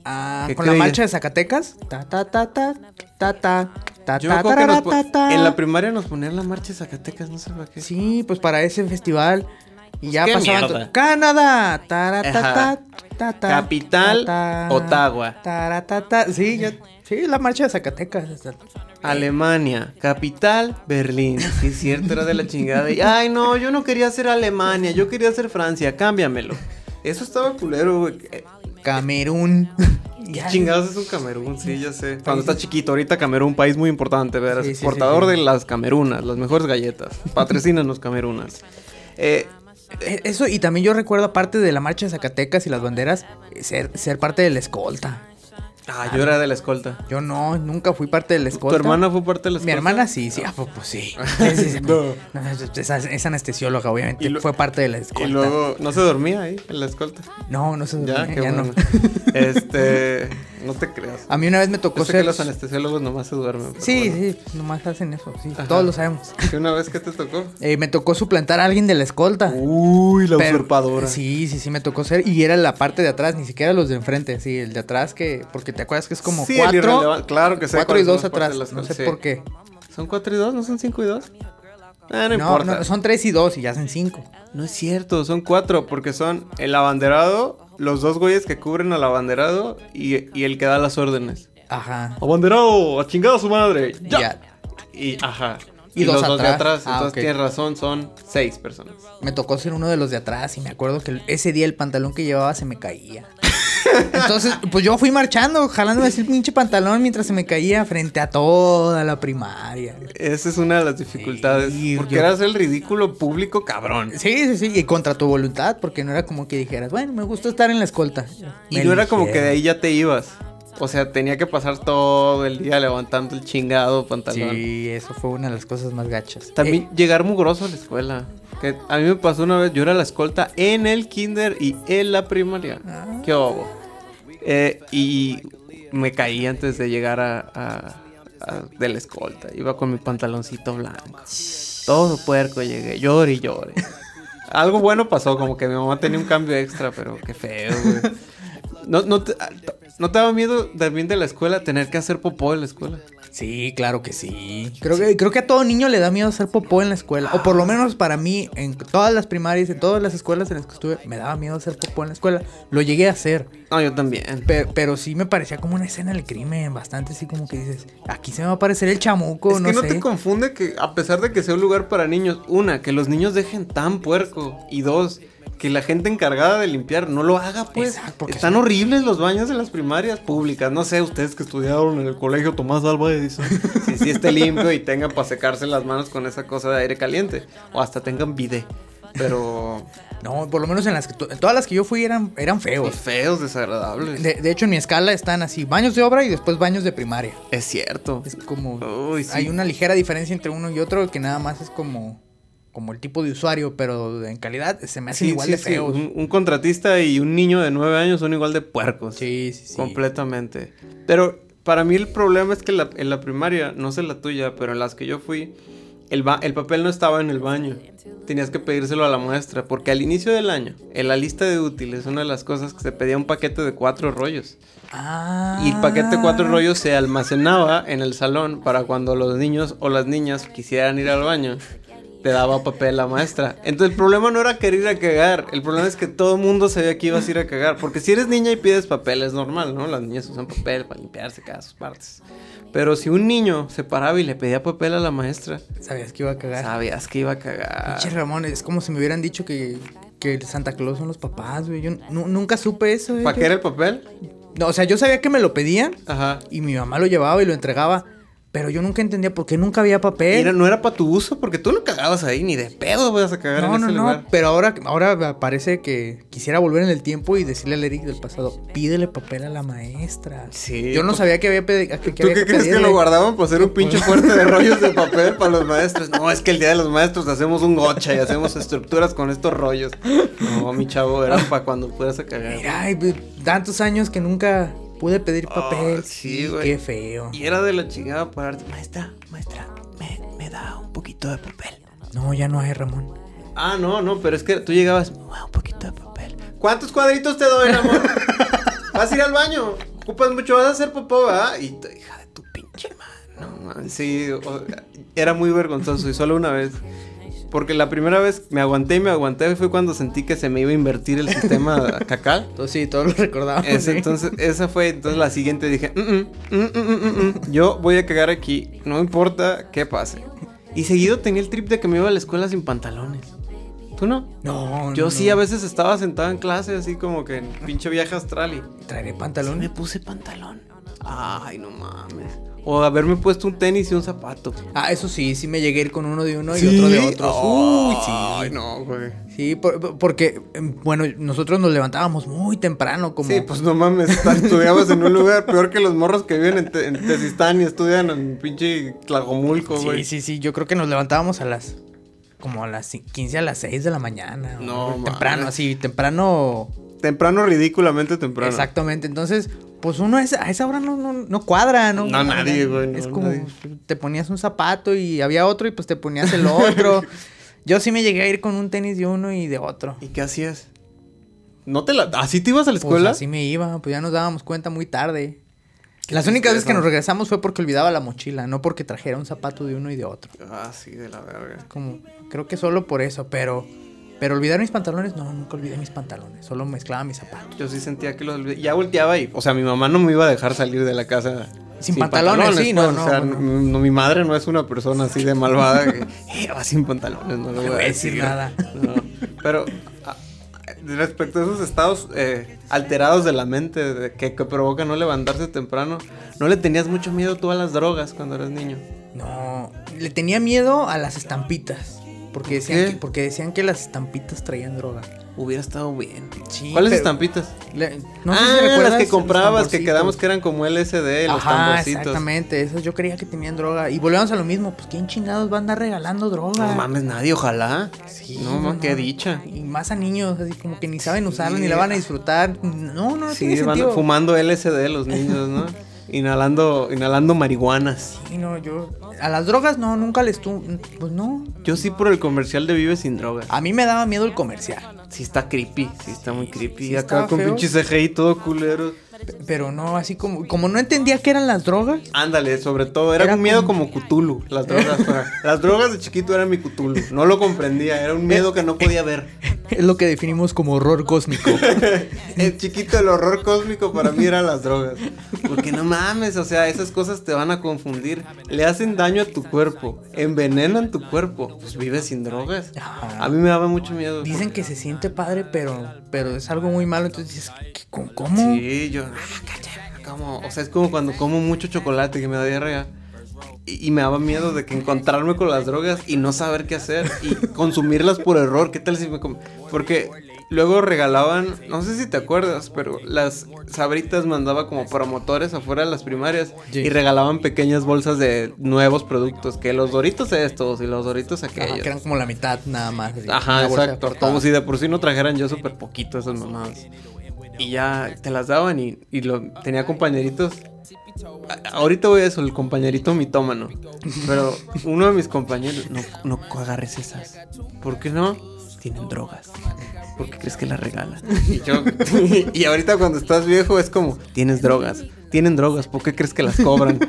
Ah, ¿Qué con la marcha de Zacatecas. Ta, ta, ta, ta, ta, ta, ta, Yo ta, tarara, ta, ta. en la primaria nos ponían la marcha de Zacatecas, no sé para qué. Sí, pues para ese festival. Y ya pasaban. Canadá. Tara, ta, ta, ta, ta, Capital, ta, ta, Ottawa. tara, ta, ta. Sí, yo- sí, la marcha de Zacatecas. Alemania, capital, Berlín. Sí, es cierto, era de la chingada. Y, ay, no, yo no quería ser Alemania, yo quería ser Francia, cámbiamelo. Eso estaba culero, güey. Camerún. ¿Qué chingados es un Camerún? Sí, ya sé. Cuando está chiquito, ahorita Camerún, país muy importante, ¿verdad? Sí, sí, Exportador sí, sí. de las Camerunas, las mejores galletas. Patrocinan los Camerunas. Eh, Eh, Eso, y también yo recuerdo, aparte de la marcha de Zacatecas y las banderas, eh, ser, ser parte de la escolta. Ah, yo era de la escolta. Yo no, nunca fui parte de la ¿Tu escolta. hermana fue parte de la Mi escolta? hermana sí, sí. Ah, pues, pues sí. Sí, sí, sí. No. No, es, es- es anestesióloga, obviamente. Y lo- Fue parte de la escolta. Y luego, ¿no se dormía ahí en la escolta? No, no se Ya, dormía, qué ya bueno. no. Este, no te creas. A mí una vez me tocó Yo sé ser... que los anestesiólogos nomás se duermen. Sí, bueno. sí, nomás hacen eso, sí. Ajá. Todos lo sabemos. ¿Que una vez que te tocó? Eh, me tocó suplantar a alguien de la escolta. Uy, la Pero- usurpadora. Sí, sí, sí, me tocó ser. Y era la parte de atrás, ni siquiera los de enfrente. Sí, el de atrás que. Porque te acuerdas que es como Sí, cuatro. Claro que sé Cuatro y dos atrás. las No sé sí. por qué. ¿Son cuatro y dos? ¿No son cinco y dos? Ah, no, No, importa. no, son tres y dos y ya hacen cinco. No es cierto, son cuatro, porque son el abanderado, los dos güeyes que cubren al abanderado y, y el que da las órdenes. Ajá. ¡Abanderado! ¡A chingada su madre! Y ya. Y, ajá. Y Y, dos los dos de atrás. Ah, Entonces tienes razón, son seis personas. Me tocó ser uno de los de atrás y me acuerdo que ese día el pantalón que llevaba se me caía. Entonces, pues yo fui marchando, jalándome así el pinche pantalón mientras se me caía frente a toda la primaria. Esa es una de las dificultades. Sí, porque yo- eras el ridículo público cabrón. Sí, sí, sí, y contra tu voluntad, porque no era como que dijeras, bueno, me gusta estar en la escolta. Y Me no era como que de ahí ya te ibas. O sea, tenía que pasar todo el día levantando el chingado pantalón. Sí, eso fue una de las cosas más gachas. También Eh, llegar mugroso a la escuela. Que a mí me pasó una vez, yo era la escolta en el kinder y en la primaria. Ah. ¿Qué hubo? Eh, y me caí antes de llegar a, de la escolta. Iba con mi pantaloncito blanco. Todo puerco llegué, llore y llore. Algo bueno pasó, como que mi mamá tenía un cambio extra, pero qué feo, güey. ¿No, no, te, ¿No te daba miedo también de la escuela tener que hacer popó en la escuela? Sí, claro que sí. Creo que, creo que a todo niño le da miedo hacer popó en la escuela. O por lo menos para mí, en todas las primarias, en todas las escuelas en las que estuve, me daba miedo hacer popó en la escuela. Lo llegué a hacer. No, yo también. Pero, pero sí me parecía como una escena del crimen, bastante así como que dices, aquí se me va a aparecer el chamuco, es no que no sé. te confunde que a pesar de que sea un lugar para niños, una, que los niños dejen tan puerco y dos, que la gente encargada de limpiar no lo haga, pues. Exacto, porque Están sí. horribles los baños de las primarias públicas. No sé, ustedes que estudiaron en el colegio Tomás Alba Edison. si sí esté limpio y tengan para secarse las manos con esa cosa de aire caliente. O hasta tengan bidet. Pero No, por lo menos en las que todas las que yo fui eran, eran feos. feos, desagradables. De, de hecho, en mi escala están así, baños de obra y después baños de primaria. Es cierto. Es como... Uy, sí. Hay una ligera diferencia entre uno y otro que nada más es como... Como el tipo de usuario, pero en calidad se me hacen Sí, igual sí, de sí. feos. Un, un contratista y un niño de nueve años son igual de puercos. Sí, sí, sí. Completamente. Pero para mí el problema es que la- en la primaria, no sé la tuya, pero en las que yo fui, el, ba- el papel no estaba en el baño. Tenías que pedírselo a la maestra, porque al inicio del año, en la lista de útiles, una de las cosas que se pedía un paquete de cuatro rollos. Ah. Y el paquete de cuatro rollos se almacenaba en el salón para cuando los niños o las niñas quisieran ir al baño. Te daba papel la maestra. Entonces el problema no era querer ir a cagar. El problema es que todo el mundo sabía que ibas a ir a cagar. Porque si eres niña y pides papel es normal, ¿no? Las niñas usan papel para limpiarse cada sus partes. Pero si un niño se paraba y le pedía papel a la maestra, Sabías que iba a cagar. sabías que iba a cagar. Pinche Ramón, es como si me hubieran dicho que, que Santa Claus son los papás, güey. Yo nu- nunca supe eso. ¿Para qué era el papel? No, o sea, yo sabía que me lo pedían Ajá. y mi mamá lo llevaba y lo entregaba. Pero yo nunca entendía por qué nunca había papel. Era- no era para tu uso, porque tú no cagabas ahí, ni de pedo vas a cagar no, en no, ese no, lugar. pero ahora, ahora parece que quisiera volver en el tiempo y decirle al Eric del pasado, pídele papel a la maestra. Sí, Yo no sabía que había que, que ¿Tú había qué que crees que lo guardaban para hacer un pinche fuerte de rollos de papel para los maestros? No, es que el día de los maestros hacemos un gocha y hacemos estructuras con estos rollos. No, mi chavo, era para cuando puedas a cagar. Mira, pues, tantos años que nunca pude pedir papel. Oh, sí, güey. Qué feo. Y era de la chingada pararte. Maestra, maestra, me, me da un poquito de papel. No, ya no hay, Ramón. Ah, no, no, pero es que tú llegabas, un poquito de papel. ¿Cuántos cuadritos te doy, amor? Vas a ir al baño. Ocupas mucho, vas a hacer popó, ¿verdad? Y hija de tu pinche mano. No, man, sí, o- era muy vergonzoso y solo una vez. Porque la primera vez me aguanté y me aguanté fue cuando sentí que se me iba a invertir el sistema cacal. Entonces sí, todos lo recordábamos. Sí. entonces, esa fue, entonces la siguiente dije, "Mm, mm, mm, yo voy a cagar aquí, no importa qué pase. Y seguido tenía el trip de que me iba a la escuela sin pantalones. ¿Tú no? No, Yo no, sí, a veces estaba sentado en clase así como que en pinche viaje astral y Traeré sí pantalón. me puse pantalón. Ay, no mames. O haberme puesto un tenis y un zapato. Ah, eso sí, sí me llegué a ir con uno de uno y otro de otro. Uy, sí. Ay, no, güey. Sí, por- por- porque, em, bueno, nosotros nos levantábamos muy temprano, como... Sí, pues no mames, estudiabas en un lugar peor que los morros que viven en, Te- en Tezistán y estudian en pinche Tlajomulco, güey. Sí, sí, sí, yo creo que nos levantábamos a las... Como a las ci- 15 a las 6 de la mañana. No, Temprano, así, temprano... Temprano, ridículamente temprano. Exactamente, entonces, pues uno a esa, a esa hora no, no, no cuadra, ¿no? No, nadie, güey, no, es como, nadie. te ponías un zapato y había otro y pues te ponías el otro. Yo sí me llegué a ir con un tenis de uno y de otro. ¿Y qué hacías? ¿No te la... ¿Así te ibas a la Pues escuela? así me iba, pues ya nos dábamos cuenta muy tarde. Las únicas veces que nos regresamos fue porque olvidaba la mochila, no porque trajera un zapato de uno y de otro. Ah, sí, de la verga. Como, creo que solo por eso, pero, pero olvidar mis pantalones, no, nunca olvidé mis pantalones, solo mezclaba mis zapatos. Yo sí sentía que los olvidé. Ya volteaba y... O sea, mi mamá no me iba a dejar salir de la casa... Sin pantalones, sí, no, pues, no, O sea, no, mi madre no es una persona así de malvada que... "Eh, va sin pantalones, no le voy a decir nada. No, pero... ah, Respecto a esos estados eh, alterados de la mente de que, que provocan no levantarse temprano, ¿no le tenías mucho miedo tú a las drogas cuando eras niño? No, le tenía miedo a las estampitas. Porque ¿Por decían, que, porque decían que las estampitas traían droga. Hubiera estado bien. Sí, ¿Cuáles pero- estampitas? Le- no sé ah, si recuerdas las que comprabas, que quedamos que eran como LSD, los Ajá, tamborcitos. exactamente. Esas yo creía que tenían droga. Y volvemos a lo mismo. Pues, ¿quién chingados va a andar regalando droga? No mames, nadie, ojalá. Sí, no, mames, qué dicha. Y más a niños, así como que ni saben usarla, Sí. ni la van a disfrutar. No, no, no Sí, tiene van sentido. fumando LSD los niños, ¿no? inhalando, inhalando marihuanas. Sí, no, yo... A las drogas no, nunca les tu... Pues no. Yo sí por el comercial de Vive sin drogas. A mí me daba miedo el comercial. sí está creepy, sí está muy creepy. sí Acá con feo. pinche CGI todo culero. Pero no, así como, como no entendía qué eran las drogas, Ándale, sobre todo, era, Era un miedo como- como Cthulhu, las drogas. las drogas de chiquito eran mi Cthulhu, no lo comprendía, era un miedo que no podía ver. es lo que definimos como horror cósmico. El chiquito, el horror cósmico para mí eran las drogas. Porque no mames, o sea, esas cosas te van a confundir. Le hacen daño a tu cuerpo, envenenan tu cuerpo. Pues vives sin drogas. A mí me daba mucho miedo. Dicen que se siente padre, pero, pero es algo muy malo. Entonces dices, ¿qué- ¿cómo? cómo? Sí, yo, ah, cacha, como, o sea, es como cuando como mucho chocolate que me da diarrea. Y, y me daba miedo de que encontrarme con las drogas y no saber qué hacer y consumirlas por error. ¿Qué tal si me com- Porque luego regalaban, no sé si te acuerdas, pero las sabritas mandaba como promotores afuera de las primarias Sí. y regalaban pequeñas bolsas de nuevos productos, que los doritos estos y los doritos Ajá, aquellos. que eran como la mitad nada más. así, Ajá, exacto. Como si de por sí no trajeran yo súper poquito esas mamadas. Y ya te las daban y, y lo, tenía compañeritos. A- ahorita voy a eso, el compañerito mitómano. Pero uno de mis compañeros, no, no agarres esas. ¿Por qué no? Tienen drogas. ¿Por qué crees que las regalan? Y yo, y ahorita cuando estás viejo es como, tienes drogas. Tienen drogas, ¿por qué crees que las cobran?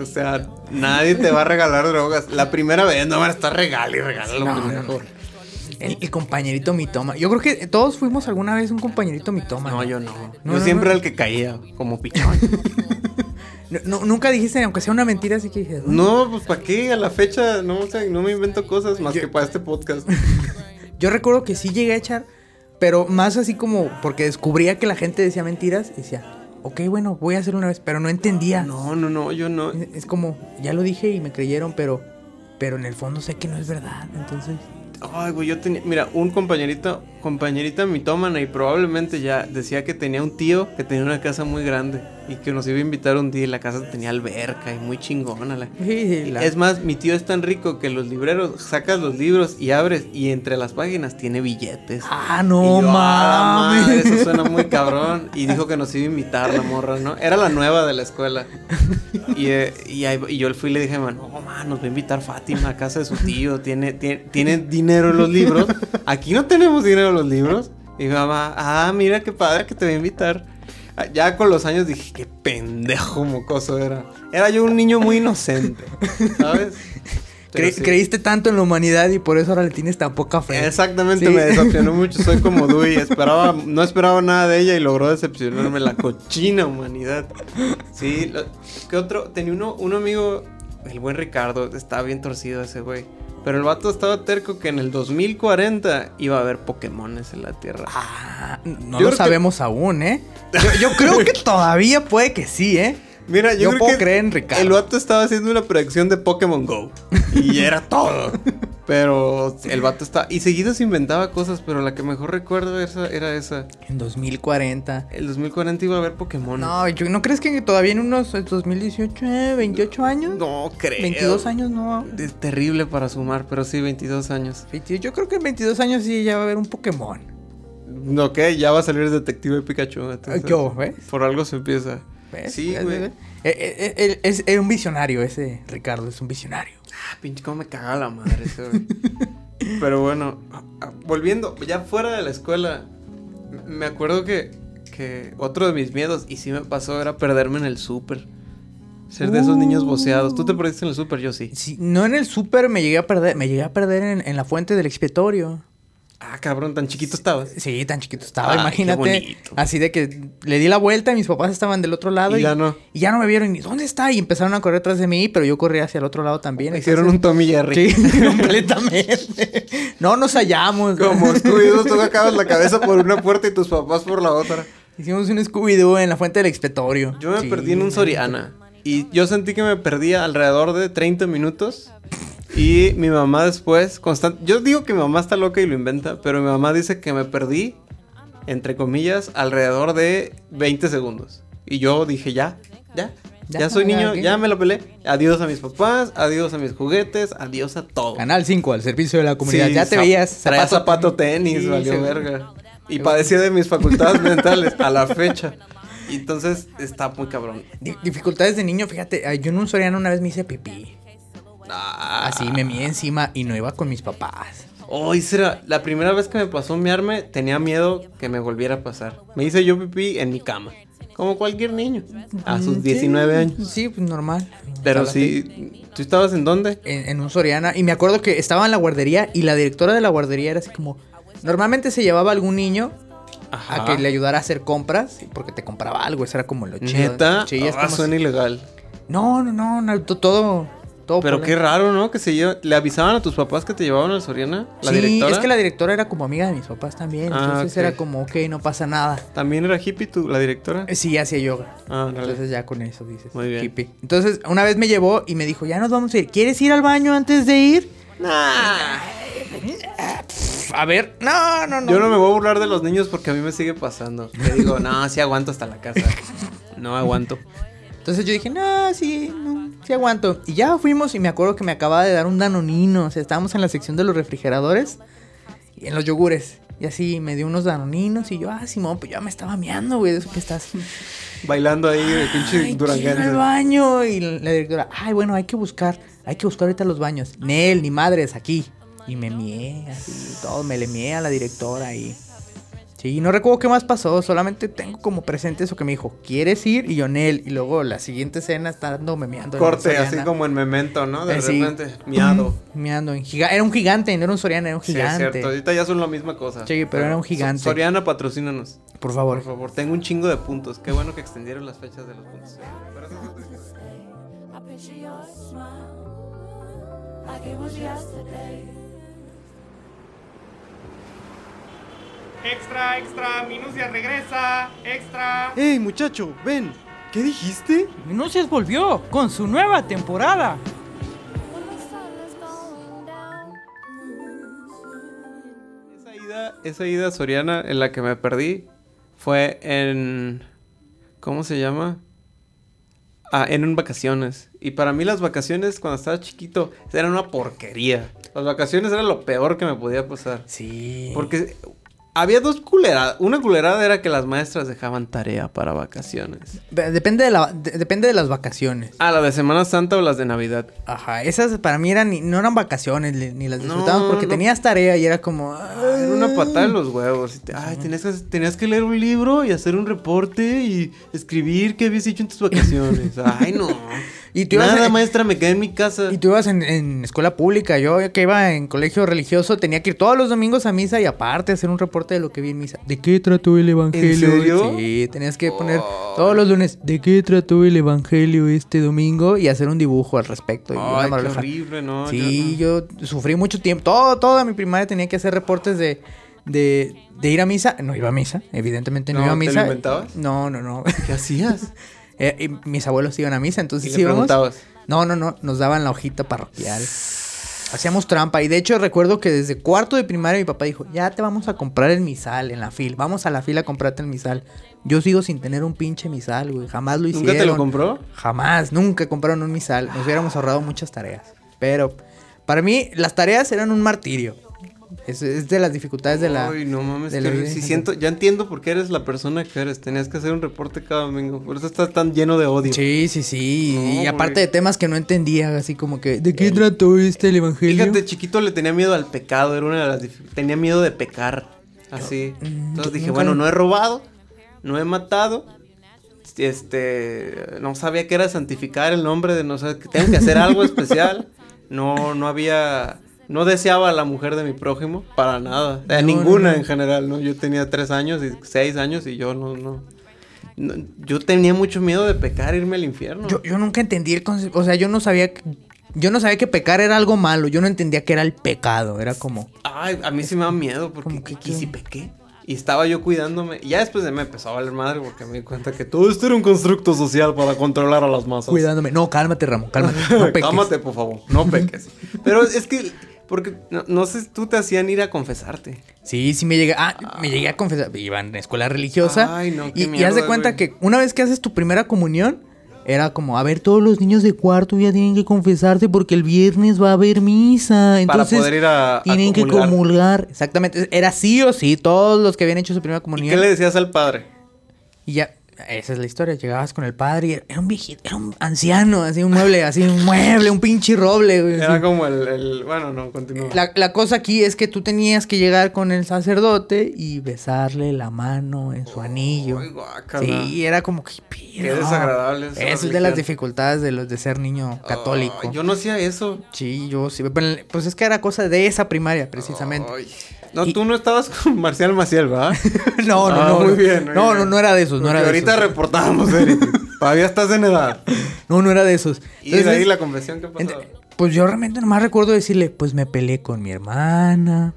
O sea, nadie te va a regalar drogas. La primera vez no van a estar regala y regala lo No, no, pendejo. El, el compañerito mitoma. Yo creo que todos fuimos alguna vez un compañerito mitoma. No, yo no. No, yo no, siempre no. era el que caía, como pichón. Nunca dijiste, aunque sea una mentira, así que dije, no, pues ¿para qué? A la fecha, no, o sea, no me invento cosas más Yo- que para este podcast. Yo recuerdo que sí llegué a echar, pero más así como porque descubría que la gente decía mentiras y decía, ok, bueno, voy a hacerlo una vez, pero no entendía. No, no, no, yo no. Es, es como, ya lo dije y me creyeron, pero, pero en el fondo sé que no es verdad, entonces... Ay, güey, yo tenía, mira, un compañerito, compañerita mitómana y probablemente ya decía que tenía un tío que tenía una casa muy grande y que nos iba a invitar un día y la casa tenía alberca y muy chingona. la- Sí, la- Es más, mi tío es tan rico que los libreros, sacas los libros y abres y entre las páginas tiene billetes. Ah, no yo, "A la madre, mames. eso suena muy cabrón. Y dijo que nos iba a invitar la morra, ¿no? Era la nueva de la escuela. Y, eh, y, ahí- y yo fui y le dije, man, no, man, nos va a invitar Fátima a casa de su tío. Tiene, tiene, tiene dinero en los libros. Aquí no tenemos dinero en los libros. Y mi mamá, ah, mira qué padre que te va a invitar. Ya con los años dije, qué pendejo mocoso era. Era yo un niño muy inocente, ¿sabes? Pero Cre- sí. Creíste tanto en la humanidad y por eso ahora le tienes tan poca fe. Exactamente, Sí. me decepcionó mucho. Soy como Dewey. Esperaba, no esperaba nada de ella y logró decepcionarme la cochina humanidad. Sí, lo- ¿qué otro? Tenía uno, un amigo, el buen Ricardo, estaba bien torcido ese güey. Pero el vato estaba terco que en el 2040 iba a haber Pokémones en la Tierra. Ah, no Yo lo que- sabemos aún, ¿eh? Yo, yo creo que todavía puede que sí, ¿eh? Mira, yo, yo creo puedo que creer en Ricardo. El vato estaba haciendo una predicción de Pokémon Go. Y era todo. Pero el vato está. Y seguido se inventaba cosas, pero la que mejor recuerdo esa, era esa. En 2040. El 2040 iba a haber Pokémon. No, yo, ¿no crees que todavía en unos eh, 2018, eh, 28 años? No creo. 22 años, no. Es terrible para sumar, pero sí, 22 años. 22, Yo creo que en 22 años sí ya va a haber un Pokémon. Ok, ya va a salir Detective Pikachu. entonces, ¿Qué ves? Por algo se empieza. ¿Ves? Sí, güey. Eh, eh, eh, es, es un visionario ese, Ricardo, es un visionario. Ah, pinche, cómo me caga la madre ese, güey. Pero bueno, a- a- volviendo, ya fuera de la escuela, me acuerdo que, que otro de mis miedos, y sí me pasó, era perderme en el súper. Ser de esos niños boceados. ¿Tú te perdiste en el súper? Yo sí. Sí, no en el súper me llegué a perder, me llegué a perder en, en la fuente del expiatorio. Ah, cabrón, tan chiquito estabas. Sí, tan chiquito estaba, qué imagínate. bonito. Así de que le di la vuelta y mis papás estaban del otro lado Y ya no. y ya no me vieron. ¿Y dónde está? Y empezaron a correr tras de mí, pero yo corrí hacia el otro lado también. Hicieron un Tommy Jerry. Sí, completamente. No nos hallamos. Como Scooby-Doo, tú sacabas la cabeza por una puerta y tus papás por la otra. Hicimos un Scooby-Doo en la fuente del expiatorio. Yo me Sí. perdí en un Soriana. Y yo sentí que me perdía alrededor de 30 minutos. Y mi mamá después, constante. Yo digo que mi mamá está loca y lo inventa, pero mi mamá dice que me perdí, entre comillas, alrededor de 20 segundos. Y yo dije, ya, ya. Ya, Ya, soy niño, ya me la pelé. Adiós a mis papás, adiós a mis juguetes, adiós a todo. Canal 5, al servicio de la comunidad. Sí, ya te veías. Traía zapato tenis, Sí, valió verga. Y padecía de mis facultades mentales a la fecha. Y entonces está muy cabrón. Di- Dificultades de niño, fíjate. Yo en un Soriano una vez me hice pipí. Ah, Así me mié encima y no iba con mis papás. Oh, esa era la primera vez que me pasó miarme, tenía miedo que me volviera a pasar. Me hice yo pipí en mi cama. Como cualquier niño. A sus Mm, 19 sí, años. Sí, pues normal. Pero sí. ¿Tú estabas en dónde? En, en un Soriana. Y me acuerdo que estaba en la guardería y la directora de la guardería era así como... Normalmente se llevaba algún niño a que le ayudara a hacer compras porque te compraba algo. Eso era como lo chido. Neta. Sí, es Ah, como suena si- ilegal. No, no, no, no, to- todo... todo Pero qué raro, ¿no? Que se lleva... ¿Le avisaban a tus papás que te llevaban al Soriana? ¿La sí, directora? es que la directora era como amiga de mis papás también. Ah, entonces era como, ok, no pasa nada. ¿También era hippie tú, la directora? Eh, Sí, hacía yoga. Ah, dale. Entonces ya con eso dices. Muy bien. hippie. Entonces, una vez me llevó y me dijo, ya nos vamos a ir. ¿Quieres ir al baño antes de ir? Nah. Pff, A ver, no, no, no. Yo no me voy a burlar de los niños porque a mí me sigue pasando. Le digo, no, sí aguanto hasta la casa. No aguanto. Entonces yo dije, no, sí, no, sí aguanto. Y ya fuimos y me acuerdo que me acababa de dar un danonino. O sea, estábamos en la sección de los refrigeradores y en los yogures. Y así me dio unos danoninos y yo, ah, Simón, pues ya me estaba meando, güey, de eso que estás. Bailando ahí de pinche ir al baño. Y la directora, ay, bueno, hay que buscar, hay que buscar ahorita los baños. Nel, ni madres, aquí. Y me mié, así, todo, me le mié a la directora y... Sí, no recuerdo qué más pasó, solamente tengo como presente eso que me dijo, ¿quieres ir? Y yo, Nel, y luego la siguiente escena está dando meando. en Corte, así como en Memento, ¿no? De Eh, sí. repente, miado. Miando, en giga- era un gigante, no era un Soriana, era un Sí, es gigante. cierto. Ahorita ya son la misma cosa. Sí, pero era un gigante. So- Soriana, patrocínanos. Por favor. Por favor, tengo un chingo de puntos. Qué bueno que extendieron las fechas de los puntos. Pero eso es Extra, extra, Minucia regresa. Extra. ¡Ey, muchacho! ¡Ven! ¿Qué dijiste? Minucias volvió con su nueva temporada. Esa ida, esa ida Soriana en la que me perdí fue en... ¿Cómo se llama? Ah, en un vacaciones. Y para mí las vacaciones cuando estaba chiquito eran una porquería. Las vacaciones era lo peor que me podía pasar. Sí. Porque había dos culeradas. Una culerada era que las maestras dejaban tarea para vacaciones. Depende de, la, de- depende de las vacaciones. Ah, la de Semana Santa o las de Navidad. Ajá, esas para mí eran, ni- no eran vacaciones, ni, ni las No, disfrutábamos porque no. tenías tarea y era como... Ah, Era una patada en los huevos. Y te- Ay, tenías que, tenías que leer un libro y hacer un reporte y escribir qué habías hecho en tus vacaciones. Ay, no. Y tú ibas Nada, en- maestra, me quedé en mi casa. Y tú ibas en, en escuela pública, yo que iba en colegio religioso tenía que ir todos los domingos a misa y aparte hacer un reporte de lo que vi en misa. ¿De qué trató el evangelio? serio? Sí, tenías que poner todos los lunes, ¿de qué trató el evangelio este domingo? Y hacer un dibujo al respecto. Y qué horrible, ¿no? Sí, yo... yo sufrí mucho tiempo. Todo, toda mi primaria tenía que hacer reportes de, de, de ir a misa. No iba a misa, evidentemente no, No, iba a ¿te lo misa. inventabas? No, no, no. ¿Qué hacías? Eh, y mis abuelos iban a misa, Y entonces le íbamos. No, no, no, nos daban la hojita parroquial. Hacíamos trampa y de hecho recuerdo que desde cuarto de primaria mi papá dijo, ya te vamos a comprar el misal en la fila, vamos a la fila a comprarte el misal. Yo sigo sin tener un pinche misal, güey, jamás lo hicieron. ¿Nunca te lo compró? Jamás, nunca compraron un misal, nos hubiéramos ahorrado muchas tareas. Pero para mí las tareas eran un martirio. Es, es de las dificultades de la... Ay, no mames. que la en siento, ya entiendo por qué eres la persona que eres. Tenías que hacer un reporte cada domingo. Por eso estás tan lleno de odio. Sí, sí, sí. No, y aparte de temas que no entendía, así como que, ¿de qué trató este el evangelio? Fíjate, chiquito le tenía miedo al pecado, era una de las tenía miedo de pecar, así. mm, Entonces dije, bueno, no he robado, no he matado, este, no sabía que era santificar el nombre de no sé, que tengo que hacer algo especial. No, no había, no deseaba a la mujer de mi prójimo para nada, a No, ninguna no, no. en general, ¿no? Yo tenía tres años y seis años y yo no, no. no, yo tenía mucho miedo de pecar, irme al infierno. Yo, yo nunca entendí el concepto, o sea, yo no sabía que, yo no sabía que pecar era algo malo, yo no entendía que era el pecado, era como Ay, a mí sí me da miedo porque que ¿qué- qué? si pequé. Y estaba yo cuidándome. Y ya después de me empezó a valer madre porque me di cuenta que todo esto era un constructo social para controlar a las masas. cuidándome. No, cálmate, Ramón, cálmate. No peques. Cálmate, por favor. No peques. Pero es que, porque no, no sé, tú te hacían ir a confesarte. Sí, sí me llegué, ah, me llegué a confesar, iba en escuela religiosa. Ay, no, qué y, y haz de mierda, cuenta güey. que una vez que haces tu primera comunión, era como, a ver, todos los niños de cuarto ya tienen que confesarse porque el viernes va a haber misa. Entonces, poder ir a- a tienen que comulgar. Exactamente, era sí o sí, todos los que habían hecho su primera ¿Y comunión. qué le decías al padre? Y ya, esa es la historia. Llegabas con el padre y era un viejito, era un anciano, así un mueble, así un mueble, un pinche roble, güey. Era así. como el, el- Bueno, no, continúa. La, la cosa aquí es que tú tenías que llegar con el sacerdote y besarle la mano en su anillo. Ay, guácala. Sí, era como que... Qué desagradable esa Esa es de las dificultades de los de ser niño católico. Yo no hacía eso. Sí, yo sí. pero, Pues es que era cosa de esa primaria, precisamente. No, Y- tú no estabas con Marcial Maciel, ¿verdad? No, no, Ah, no. muy bien, muy no, bien. no, no era de esos, no Porque era de ahorita esos. reportábamos, Eric. Todavía estás en edad. No, no era de esos. Y de ahí la confesión que pasó. Pues yo realmente nomás recuerdo decirle, pues me peleé con mi hermana,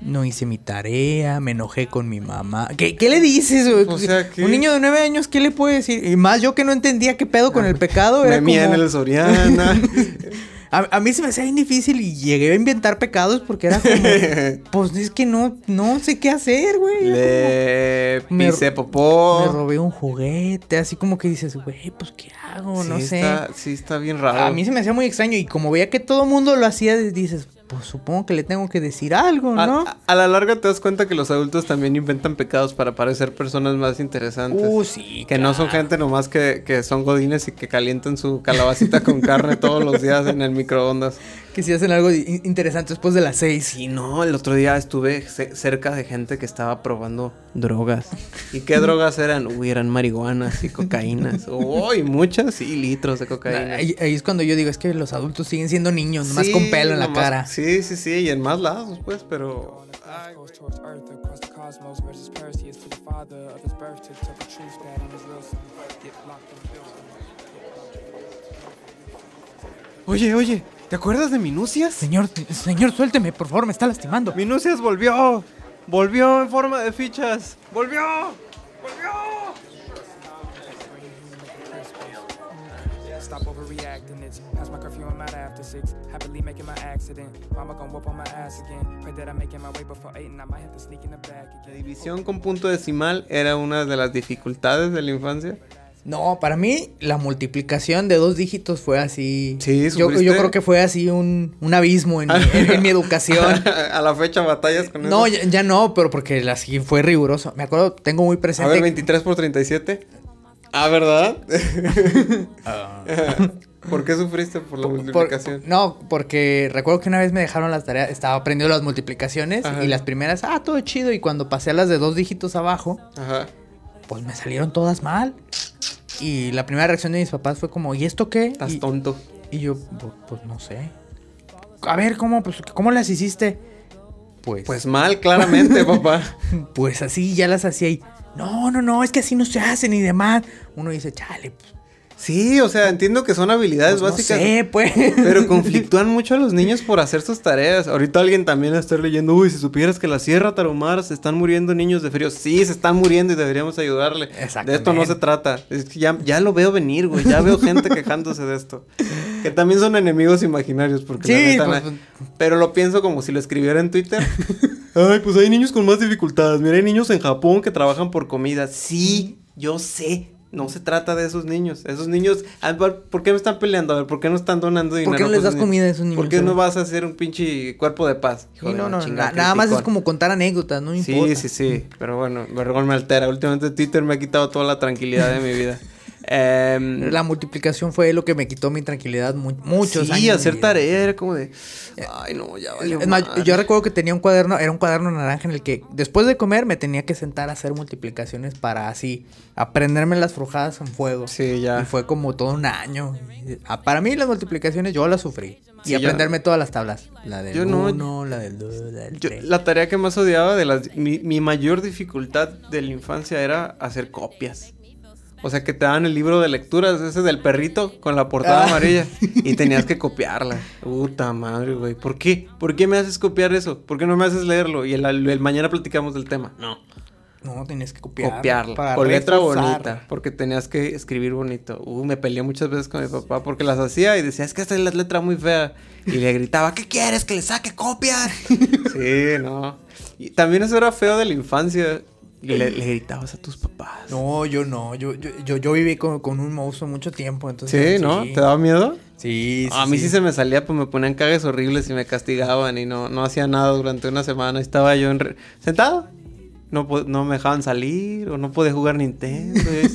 no hice mi tarea, me enojé con mi mamá. ¿Qué, qué le dices? O sea, ¿qué? Un niño de nueve años, ¿qué le puede decir? Y más yo que no entendía qué pedo con el pecado. Me Era mía en como... el Soriana. a, a mí se me hacía bien difícil y llegué a inventar pecados porque era como... pues es que no, no sé qué hacer, güey. Le Me- pisé Me popó. robé un juguete, así como que dices, güey, pues ¿qué hago? Sí no sé. Está, sí, está bien raro. A mí se me hacía muy extraño y como veía que todo mundo lo hacía, dices, pues supongo que le tengo que decir algo, ¿no? a- a la larga te das cuenta que los adultos también inventan pecados para parecer personas más interesantes. Uh, sí. que no son gente nomás que, que son godines y que calientan su calabacita con carne todos los días en el microondas. Que si hacen algo interesante después de las seis. Sí, no, el otro día estuve ce- cerca de gente que estaba probando drogas. ¿Y qué drogas eran? Uy, eran marihuanas y cocaínas. Uy, muchas, sí, litros de cocaína. Ahí, ahí es cuando yo digo, es que los adultos siguen siendo niños, nomás Sí, con pelo en la nomás- cara. Sí, sí, sí, y en más lados, pues, pero... ay. Oye, oye, ¿te acuerdas de Minucias? Señor, señor, suélteme, por favor, me está lastimando. Minucias volvió. Volvió en forma de fichas. Volvió. Volvió. Stop overreacting, it's past my curfew, I'm out after six. Happily making my accident. Mama gonna whoop on my ass again. Pray that I'm making my way before eight, and I might have to sneak in the back La división con punto decimal era una de las dificultades de la infancia. No, para mí la multiplicación de dos dígitos fue así. Sí, yo, yo creo que fue así un, un abismo en mi, en- en mi educación. a la fecha batallas con No, eso. ya, ya no, pero porque así fue riguroso. Me acuerdo, tengo muy A presente. ver, 23 por 37. Ah, ¿verdad? ¿Por qué sufriste por la Por- multiplicación? no, porque recuerdo que una vez me dejaron las tareas, estaba aprendiendo las multiplicaciones Ajá. y las primeras, ah, todo chido. Y cuando pasé a las de dos dígitos abajo, Ajá. Pues me salieron todas mal. Y la primera reacción de mis papás fue como, ¿y esto qué? Estás Y, tonto. y yo, "Pu- pues, no sé. A ver, ¿cómo, pues, ¿cómo las hiciste? Pues, Pues mal, claramente, papá. pues así ya las hacía y, no, no, no, es que así no se hacen y demás. Uno dice, chale, pues, Sí, o sea, entiendo que son habilidades pues, no básicas. sé, pues. Pero conflictúan mucho a los niños por hacer sus tareas. Ahorita alguien también estar leyendo, uy, si supieras que la Sierra Tarahumara se están muriendo niños de frío. Sí, se están muriendo y deberíamos ayudarle. De Exactamente. esto no se trata. Es que ya, ya lo veo venir, güey. Ya veo gente quejándose de esto. Que también son enemigos imaginarios, porque la Sí, neta pues, na- Pero lo pienso como si lo escribiera en Twitter. Ay, pues hay niños con más dificultades. Mira, hay niños en Japón que trabajan por comida. Sí, yo sé. No se trata de esos niños. Esos niños, ¿por qué me están peleando? A ver, ¿por qué no están donando dinero? ¿Por qué no les das comida a esos niños? ¿Por qué no vas a hacer un pinche cuerpo de paz? Hijo Sí, no, no, chingada, na- nada más es como contar anécdotas, no Sí, importa. sí, sí. Pero bueno, vergón me altera. Últimamente Twitter me ha quitado toda la tranquilidad de mi vida. Em, La multiplicación fue lo que me quitó mi tranquilidad mu- muchos sí, años. de hacer tarea era como de... Ay, no, ya valió Es más, madre". yo recuerdo que tenía un cuaderno, era un cuaderno naranja en el que después de comer me tenía que sentar a hacer multiplicaciones para así aprenderme las frujadas en fuego. Sí, ya. Y fue como todo un año. Ah, Para mí las multiplicaciones yo las sufrí. Sí, y ya. aprenderme todas las tablas. La del Yo no- 1, la del 2, la del Yo- 3. la tarea que más odiaba de las... Mi, mi mayor dificultad de la infancia era hacer copias. O sea, que te daban el libro de lecturas, ese del perrito con la portada Ah. amarilla. Y tenías que copiarla. Puta madre, güey. ¿Por qué? ¿Por qué me haces copiar eso? ¿Por qué no me haces leerlo? Y el, el mañana platicamos del tema. No. No, tenías que copiar. Copiarla. para Con letra bonita. Porque tenías que escribir bonito. Uh, me peleé muchas veces con mi papá porque las hacía y decía, es que esta es la letra muy fea. Y le gritaba, ¿qué quieres? ¿Que le saque copias? sí, no. Y también eso era feo de la infancia. Y le, le gritabas a tus papás. No, yo no. Yo, yo, yo, yo viví con, con un monstruo mucho tiempo. Entonces, Sí, ¿no? ¿Te daba miedo? Sí, sí. a mí sí. se me salía, pues me ponían cagues horribles y me castigaban y no, no hacía nada durante una semana. Estaba yo en re- sentado, no, no me dejaban salir o no podía jugar Nintendo. es-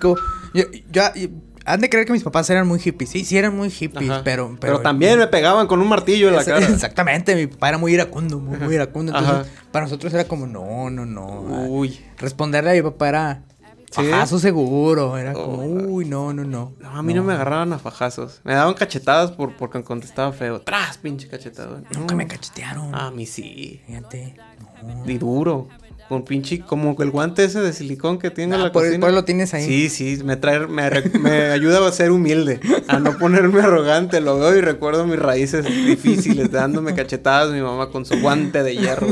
como, yo- han de creer que mis papás eran muy hippies. Sí, sí eran muy hippies, Ajá. pero, pero, también me pegaban con un martillo en la cara. Exactamente, mi papá era muy iracundo, muy, muy iracundo. Entonces, Ajá. para nosotros era como, no, no, no. Uy. Responderle a mi papá era ¿Sí? fajazo seguro. Era Oh. como, uy, no, no, no. No, a mí no. me agarraban a fajazos. Me daban cachetadas por, porque contestaba feo. ¡Tras, pinche cachetado! Nunca No. me cachetearon. A mí sí. Fíjate. no. Y duro. Con pinche, como el guante ese de silicón que tiene en Ah, la por, cocina. por lo tienes ahí. Sí, sí, me trae, me, me ayuda a ser humilde, a no ponerme arrogante. Lo veo y recuerdo mis raíces difíciles, dándome cachetadas mi mamá con su guante de hierro.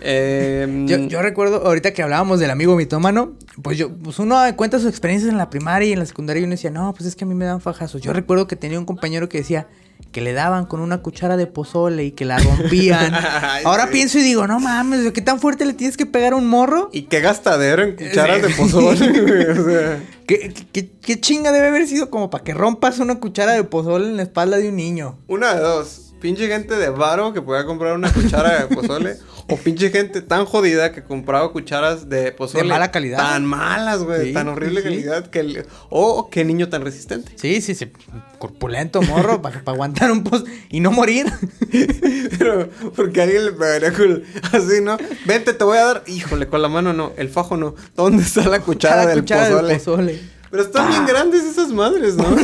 Eh, Yo, yo recuerdo, ahorita que hablábamos del amigo mitómano, pues yo, pues uno cuenta sus experiencias en la primaria y en la secundaria y uno decía, no, pues es que a mí me dan fajazos. Yo recuerdo que tenía un compañero que decía que le daban con una cuchara de pozole y que la rompían. Ay, Ahora sí. pienso y digo, no mames, ¿qué tan fuerte le tienes que pegar a un morro? Y qué gastadero en cucharas Sí. de pozole, güey, o sea. ¿Qué, qué, qué chinga debe haber sido como para que rompas una cuchara de pozole en la espalda de un niño? Una de dos. Pinche gente de varo que podía comprar una cuchara de pozole. o pinche gente tan jodida que compraba cucharas de pozole. De mala calidad. Tan malas, güey. Sí, tan horrible sí, calidad. que el- O qué niño tan resistente. Sí, sí, sí. Corpulento morro para aguantar un poz y no morir. Pero, porque alguien le pegaría con. Así, ¿no? Vente, te voy a dar. Híjole, con la mano no. El fajo no. ¿Dónde está la cuchara, Cada del, cuchara pozole? del pozole. Pero están bien grandes esas madres, ¿no?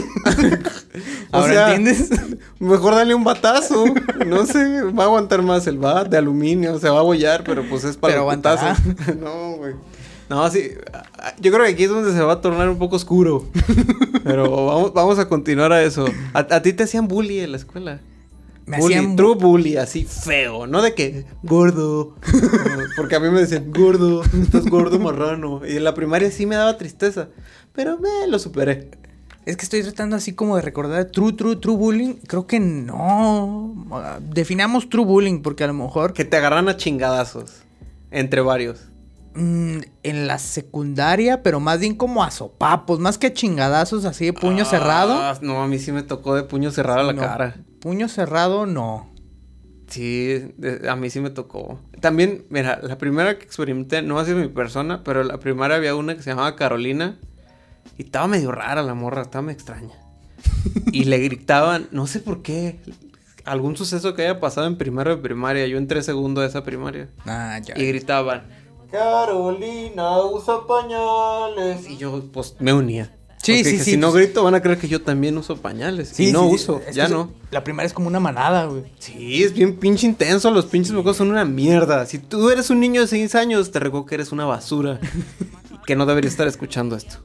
O Ahora sea, entiendes. Mejor dale un batazo. No sé, va a aguantar más el bat de aluminio. Se va a bollar, pero pues es para Pero. No, güey. No, sí. Yo creo que aquí es donde se va a tornar un poco oscuro. Pero vamos, vamos a continuar a eso. A, a ti te hacían bully en la escuela. Me bully, hacían true bully, así feo. No de que gordo. Porque a mí me decían gordo, estás gordo marrano. Y en la primaria sí me daba tristeza. Pero me lo superé. Es que estoy tratando así como de recordar true, true, true bullying. Creo que no. Definamos true bullying porque a lo mejor Que te agarran a chingadazos. Entre varios. mm, en la secundaria, pero más bien como a sopapos, más que a chingadazos así de puño Ah, cerrado. No, a mí sí me tocó de puño cerrado la No, cara. Puño cerrado, no. Sí, de- a mí sí me tocó. También, mira, la primera que experimenté no ha sido mi persona, pero la primera había una que se llamaba Carolina. Y estaba medio rara la morra, estaba medio extraña. Y le gritaban, no sé por qué, algún suceso que haya pasado en primero de primaria. Yo entré segundo de esa primaria. Ah, ya. Y gritaban, Carolina, usa pañales. Y yo, pues, me unía. Sí, Porque sí, dije, sí, Si no pues- grito, van a creer que yo también uso pañales. Sí, y no sí, uso, ya no. La primera es como una manada, güey. Sí, es bien pinche intenso. Los pinches mocos son una mierda. Si tú eres un niño de 6 años, te recuerdo que eres una basura. que no deberías estar escuchando esto.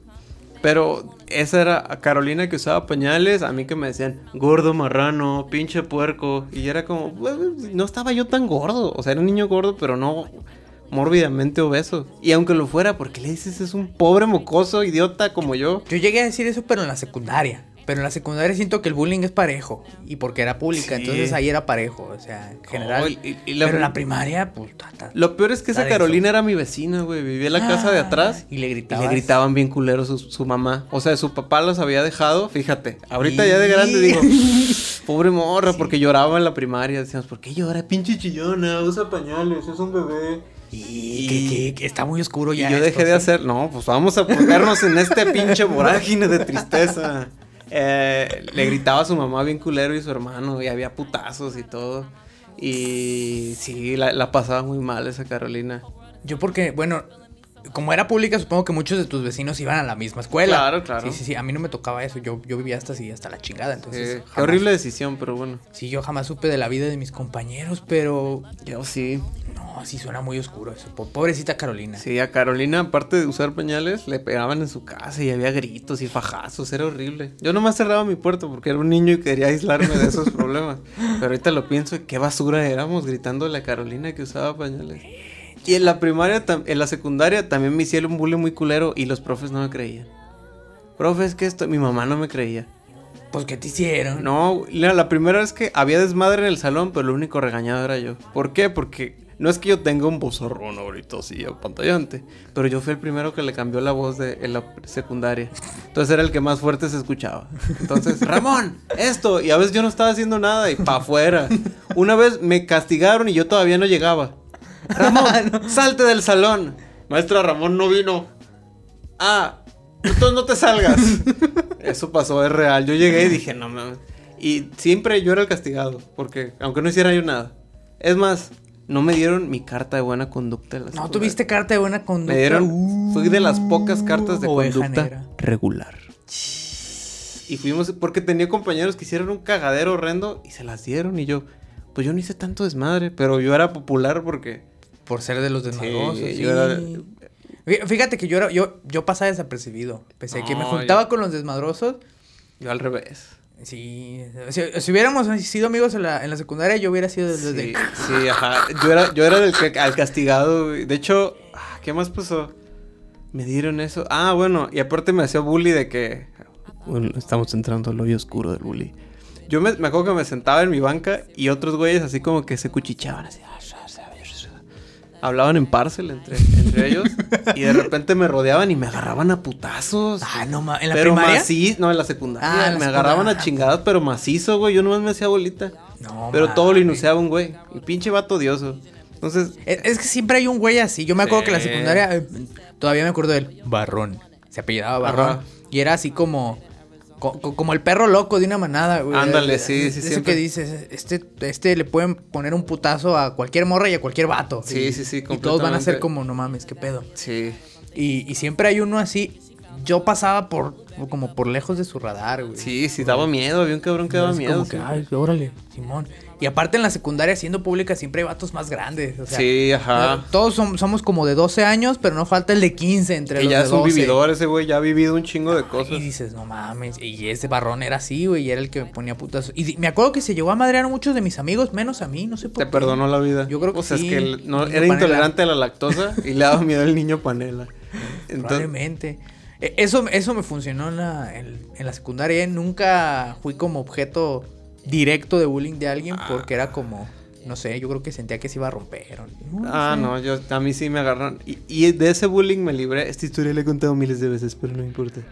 Pero esa era Carolina que usaba pañales, a mí que me decían gordo marrano, pinche puerco. Y era como, "Pues, no estaba yo tan gordo. O sea, era un niño gordo, pero no mórbidamente obeso. Y aunque lo fuera, ¿por qué le dices es un pobre mocoso idiota como yo? Yo llegué a decir eso, pero en la secundaria. Pero en la secundaria siento que el bullying es parejo. Y porque era pública, Sí. entonces ahí era parejo. O sea, en general. Oh, y- y- y la- pero en la primaria, pues. ta, ta. Lo peor es que esa. Carolina era mi vecina, güey. Vivía en la casa de Ah, atrás. y le Y gritabas. le gritaban bien culeros su, su mamá. O sea, su papá los había dejado, fíjate. Ahorita ya de grande digo, pobre morra, porque lloraba en la primaria. Decíamos, ¿por qué llora? Pinche chillona, usa pañales, es un bebé. Y que, que- está muy oscuro Y ya. yo esto, dejé de ¿sí? hacer, no, pues vamos a ponernos en este pinche vorágine de tristeza. Eh, le gritaba a su mamá bien culero y su hermano, y había putazos y todo. Y sí, la, la pasaba muy mal esa Carolina. Yo porque, bueno, como era pública, supongo que muchos de tus vecinos iban a la misma escuela. Claro, claro. Sí, sí, sí. A mí no me tocaba eso. Yo, yo vivía hasta así, hasta la chingada. Entonces, Eh, qué horrible decisión, pero bueno. Sí, yo jamás supe de la vida de mis compañeros, pero Yo sí. no, sí suena muy oscuro eso. Po- Pobrecita Carolina. Sí, a Carolina, aparte de usar pañales, le pegaban en su casa y había gritos y fajazos, era horrible. Yo nomás cerraba mi puerta porque era un niño y quería aislarme de esos problemas. Pero ahorita lo pienso, y qué basura éramos gritándole a Carolina que usaba pañales. Y en la primaria, en la secundaria también me hicieron un bullying muy culero y los profes no me creían. Profes, que esto, mi mamá no me creía. Pues, ¿qué te hicieron? No, la, la primera vez que había desmadre en el salón, pero el único regañado era yo. ¿Por qué? Porque no es que yo tenga un vozarrón ahorita así pantallante, pero yo fui el primero que le cambió la voz de, en la secundaria. Entonces era el que más fuerte se escuchaba. Entonces, Ramón, esto, y a veces yo no estaba haciendo nada y pa' afuera. Una vez me castigaron y yo todavía no llegaba. Ramón, salte del salón. Maestra Ramón no vino. Ah, entonces no te salgas. Eso pasó, es real. Yo llegué y dije, no mames. Y siempre yo era el castigado, porque aunque no hiciera yo nada. Es más, no me dieron mi carta de buena conducta. de la No tuviste carta de buena conducta. Me dieron, Uh, fui de las pocas cartas de oveja conducta negra. regular. Y fuimos, porque tenía compañeros que hicieron un cagadero horrendo y se las dieron. Y yo, pues yo no hice tanto desmadre, pero yo era popular porque. Por ser de los desmadrosos. Sí, sí. yo era- Fí- Fíjate que yo era, yo, yo pasaba desapercibido. Pese a que me juntaba yo- con los desmadrosos. Yo al revés. Sí. Si, si hubiéramos sido amigos en la, en la secundaria, yo hubiera sido desde. Sí, sí, ajá. Yo era, yo era del que, al castigado. De hecho, ah, ¿qué más pasó? Me dieron eso. Ah, bueno, y aparte me hacía bully de que. Bueno, estamos entrando al hoyo oscuro del bully. Yo me, me acuerdo que me sentaba en mi banca y otros güeyes así como que se cuchicheaban así. Hablaban en parcel entre, entre ellos y de repente me rodeaban y me agarraban a putazos. Ah, no ma- ¿En la pero primaria? macizo, no, en la secundaria. Ah, en la me agarraban a chingadas, pero macizo, güey. Yo nomás me hacía bolita. No, Pero todo lo inuseaba un güey. Y pinche vato odioso. Entonces, Es, es que siempre hay un güey así. Yo me acuerdo Sí. que en la secundaria. eh, todavía me acuerdo del Barrón. Se apellidaba Barrón. Ajá. Y era así como. Co- co- como el perro loco de una manada, güey. Ándale, sí, sí, de Eso siempre. que dices, este, este le pueden poner un putazo a cualquier morra y a cualquier vato. Sí, Y- sí, sí, Y todos van a ser como, no mames, qué pedo. sí. Y, y siempre hay uno así. Yo pasaba por como por lejos de su radar, güey. Sí, sí, daba miedo. Había un cabrón que daba miedo. como que, sí. ay, órale, Simón. Y aparte en la secundaria, siendo pública, siempre hay vatos más grandes. O sea, Sí, ajá. Todos som- somos como de 12 años, pero no falta el de 15 entre Que los ya de es un 12. vividor ese güey. Ya ha vivido un chingo de cosas. Y dices, no mames. Y ese barrón era así, güey. Y era el que me ponía putas. Y me acuerdo que se llegó a madrear a muchos de mis amigos, menos a mí, no sé por Te qué. perdonó la vida. Yo creo que O sea, sí. es que el- no, era panela. intolerante a la lactosa y le daba miedo al niño panela. Entonces, Probablemente. E- Eso, eso me funcionó en la, en, en la secundaria. Nunca fui como objeto directo de bullying de alguien porque era como, no sé, yo creo que sentía que se iba a romper. o- no Ah, sé. no, yo, a mí sí me agarraron. Y, y de ese bullying me libré. Esta historia la he contado miles de veces, pero no importa.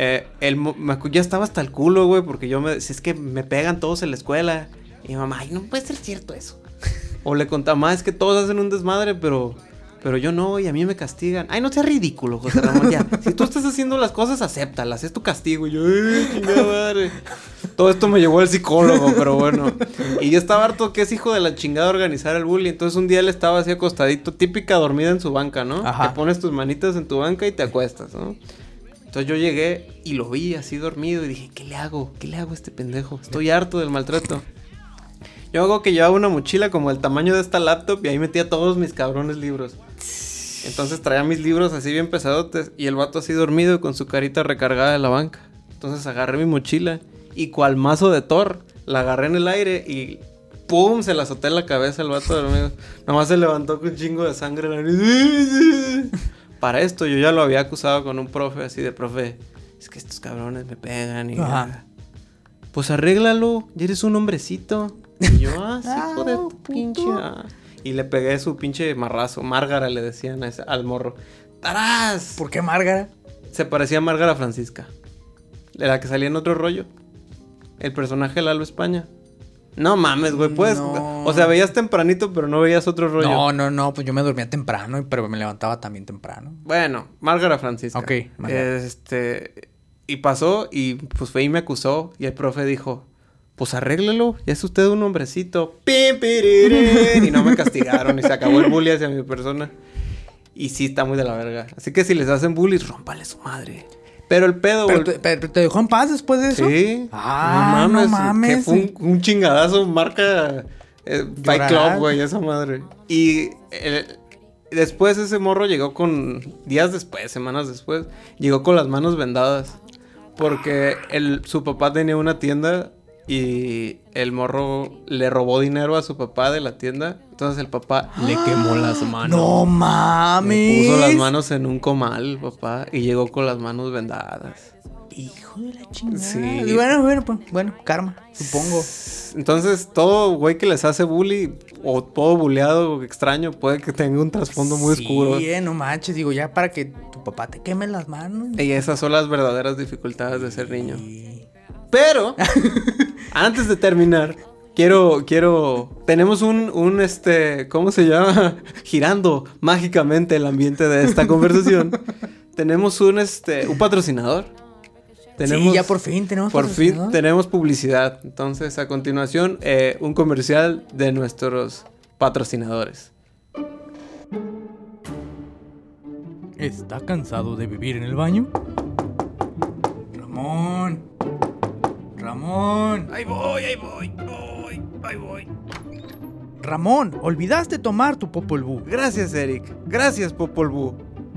Eh, el, me ya estaba hasta el culo, güey, porque yo me... Si es que me pegan todos en la escuela. Y mi mamá, ay, no puede ser cierto eso. O le contaba, mamá, es que todos hacen un desmadre, pero... Pero yo no, y a mí me castigan. Ay, no seas ridículo, José Ramón, ya. Si tú estás haciendo las cosas, acéptalas, es tu castigo. Y yo, ay, chingada madre. Todo esto me llevó al psicólogo, pero bueno. Y yo estaba harto que es hijo de la chingada organizar el bullying. Entonces un día él estaba así acostadito, típica dormida en su banca, ¿no? Ajá. Te pones tus manitas en tu banca y te acuestas, ¿no? Entonces yo llegué y lo vi así dormido y dije, ¿qué le hago? ¿Qué le hago a este pendejo? Estoy harto del maltrato. Yo hago que llevaba una mochila como el tamaño de esta laptop y ahí metía todos mis cabrones libros. Entonces traía mis libros así bien pesadotes y el vato así dormido con su carita recargada de la banca. Entonces agarré mi mochila y cual mazo de Thor, la agarré en el aire y ¡pum! Se la azoté en la cabeza al vato dormido. Nomás se levantó con un chingo de sangre. Para esto yo ya lo había acusado con un profe así de profe. Es que estos cabrones me pegan y... Ajá. Pues arréglalo, ya eres un hombrecito. Y yo, ah, sí, hijo de tu pinche. ah". Y le pegué su pinche marrazo. Márgara le decían a ese- al morro. ¡Tarás! ¿Por qué Márgara? Se parecía a Márgara Francisca. La que salía en otro rollo. El personaje de Lalo España. No mames, güey, pues. No. O sea, veías tempranito, pero no veías otro rollo. No, no, no, pues yo me dormía temprano, pero me levantaba también temprano. Bueno, Márgara Francisca. Ok, Márgara. Este. Y pasó y pues fue y me acusó. Y el profe dijo: Pues arréglelo, ya es usted un hombrecito. Pim, y no me castigaron y se acabó el bullying hacia mi persona. Y sí, está muy de la verga. Así que si les hacen bullying, rómpale su madre. Pero el pedo, güey. pero te dejó en paz después de eso. Sí. Ah, no mames. Que fue un, un chingadazo, marca eh, Fight. Club, güey, esa madre. Y el- después ese morro llegó con. Días después, semanas después, llegó con las manos vendadas. Porque el, su papá tenía una tienda y el morro le robó dinero a su papá de la tienda. Entonces el papá le quemó las manos. No Le mames. puso las manos en un comal, papá, y llegó con las manos vendadas. Hijo de la chingada. Sí. Y bueno, bueno, pues, bueno, karma, supongo. Entonces, todo güey que les hace bully o todo buleado extraño puede que tenga un trasfondo muy Sí, oscuro. eh, no manches, digo, ya para que tu papá te queme las manos. Y esas son las verdaderas dificultades de ser niño. Y- Pero, antes de terminar, quiero, quiero. Tenemos un, un, este, ¿cómo se llama? Girando mágicamente el ambiente de esta conversación. tenemos un, este, un patrocinador. sí, ya por fin tenemos Por fin tenemos publicidad. Entonces, a continuación, eh, un comercial de nuestros patrocinadores. ¿Está cansado de vivir en el baño? Ramón. Ramón. Ahí voy, ahí voy, voy, ahí voy. Ramón, olvidaste tomar tu Popol Vuh. Gracias, Eric. Gracias, Popol Vuh.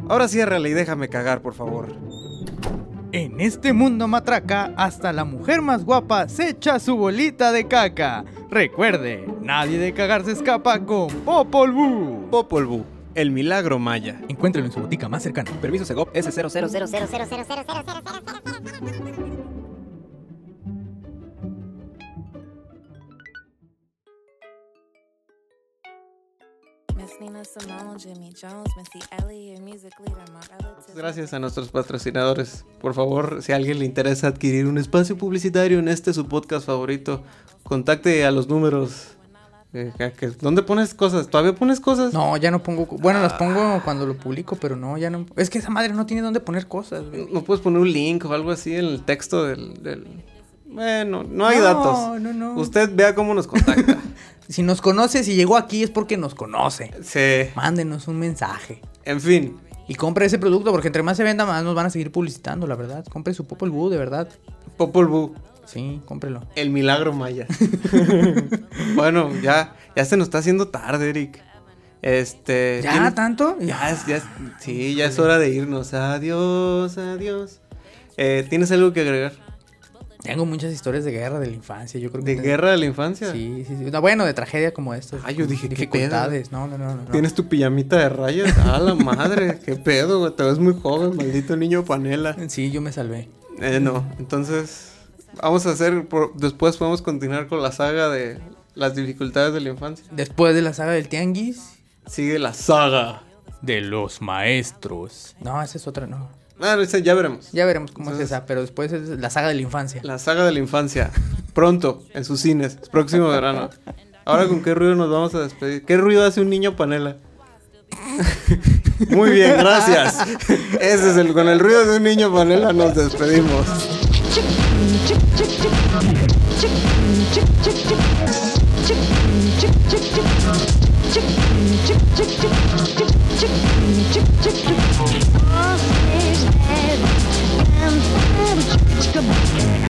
Ahora ciérrale y déjame cagar, por favor. En este mundo matraca, hasta la mujer más guapa se echa su bolita de caca. Recuerde, nadie de cagar se escapa con Popol Vuh. Popol Vuh, el milagro maya. Encuéntralo en su botica más cercana. Permiso Segop S00. Gracias a nuestros patrocinadores. Por favor, si a alguien le interesa adquirir un espacio publicitario en este su podcast favorito, contacte a los números. Eh, ¿Dónde pones cosas? ¿Todavía pones cosas? No, ya no pongo. Bueno, las pongo cuando lo publico, pero no, ya no. Es que esa madre no tiene dónde poner cosas, güey. ¿No puedes poner un link o algo así en el texto del... del- Bueno, no hay No, datos. no, no. Usted vea cómo nos contacta. Si nos conoce, si llegó aquí es porque nos conoce. sí. Mándenos un mensaje. En fin. Y compre ese producto, porque entre más se venda, más nos van a seguir publicitando, la verdad. Compre su Popol Vuh, de verdad. Popol Vuh, Sí, cómprelo. el milagro maya. bueno, ya, ya se nos está haciendo tarde, Eric. Este... ¿Ya ¿tienes- tanto? Ya es, ya es- sí, ya es hora de irnos. Adiós, adiós. Eh, ¿Tienes algo que agregar? Tengo muchas historias de guerra de la infancia, yo creo que... ¿De guerra de la infancia? Sí, sí, sí. No, bueno, de tragedia como esta. Ay, yo dije, ¿qué Dificultades, no, no, no, no. ¿Tienes tu pijamita de rayas? ¡Ah, la madre! ¡Qué pedo, güey! Te ves muy joven, maldito niño panela. Sí, yo me salvé. Eh, no, entonces... Vamos a hacer... por- después podemos continuar con la saga de las dificultades de la infancia. Después de la saga del Tianguis, Sigue la saga. de los maestros. No, esa es otra, no. Ah, esa ya veremos. Ya veremos cómo Entonces- es esa, pero después es la saga de la infancia. La saga de la infancia. Pronto, en sus cines. Próximo verano. Ahora, ¿con qué ruido nos vamos a despedir? ¿Qué ruido hace un niño panela? Muy bien, gracias. Ese es el. Con el ruido de un niño panela nos despedimos.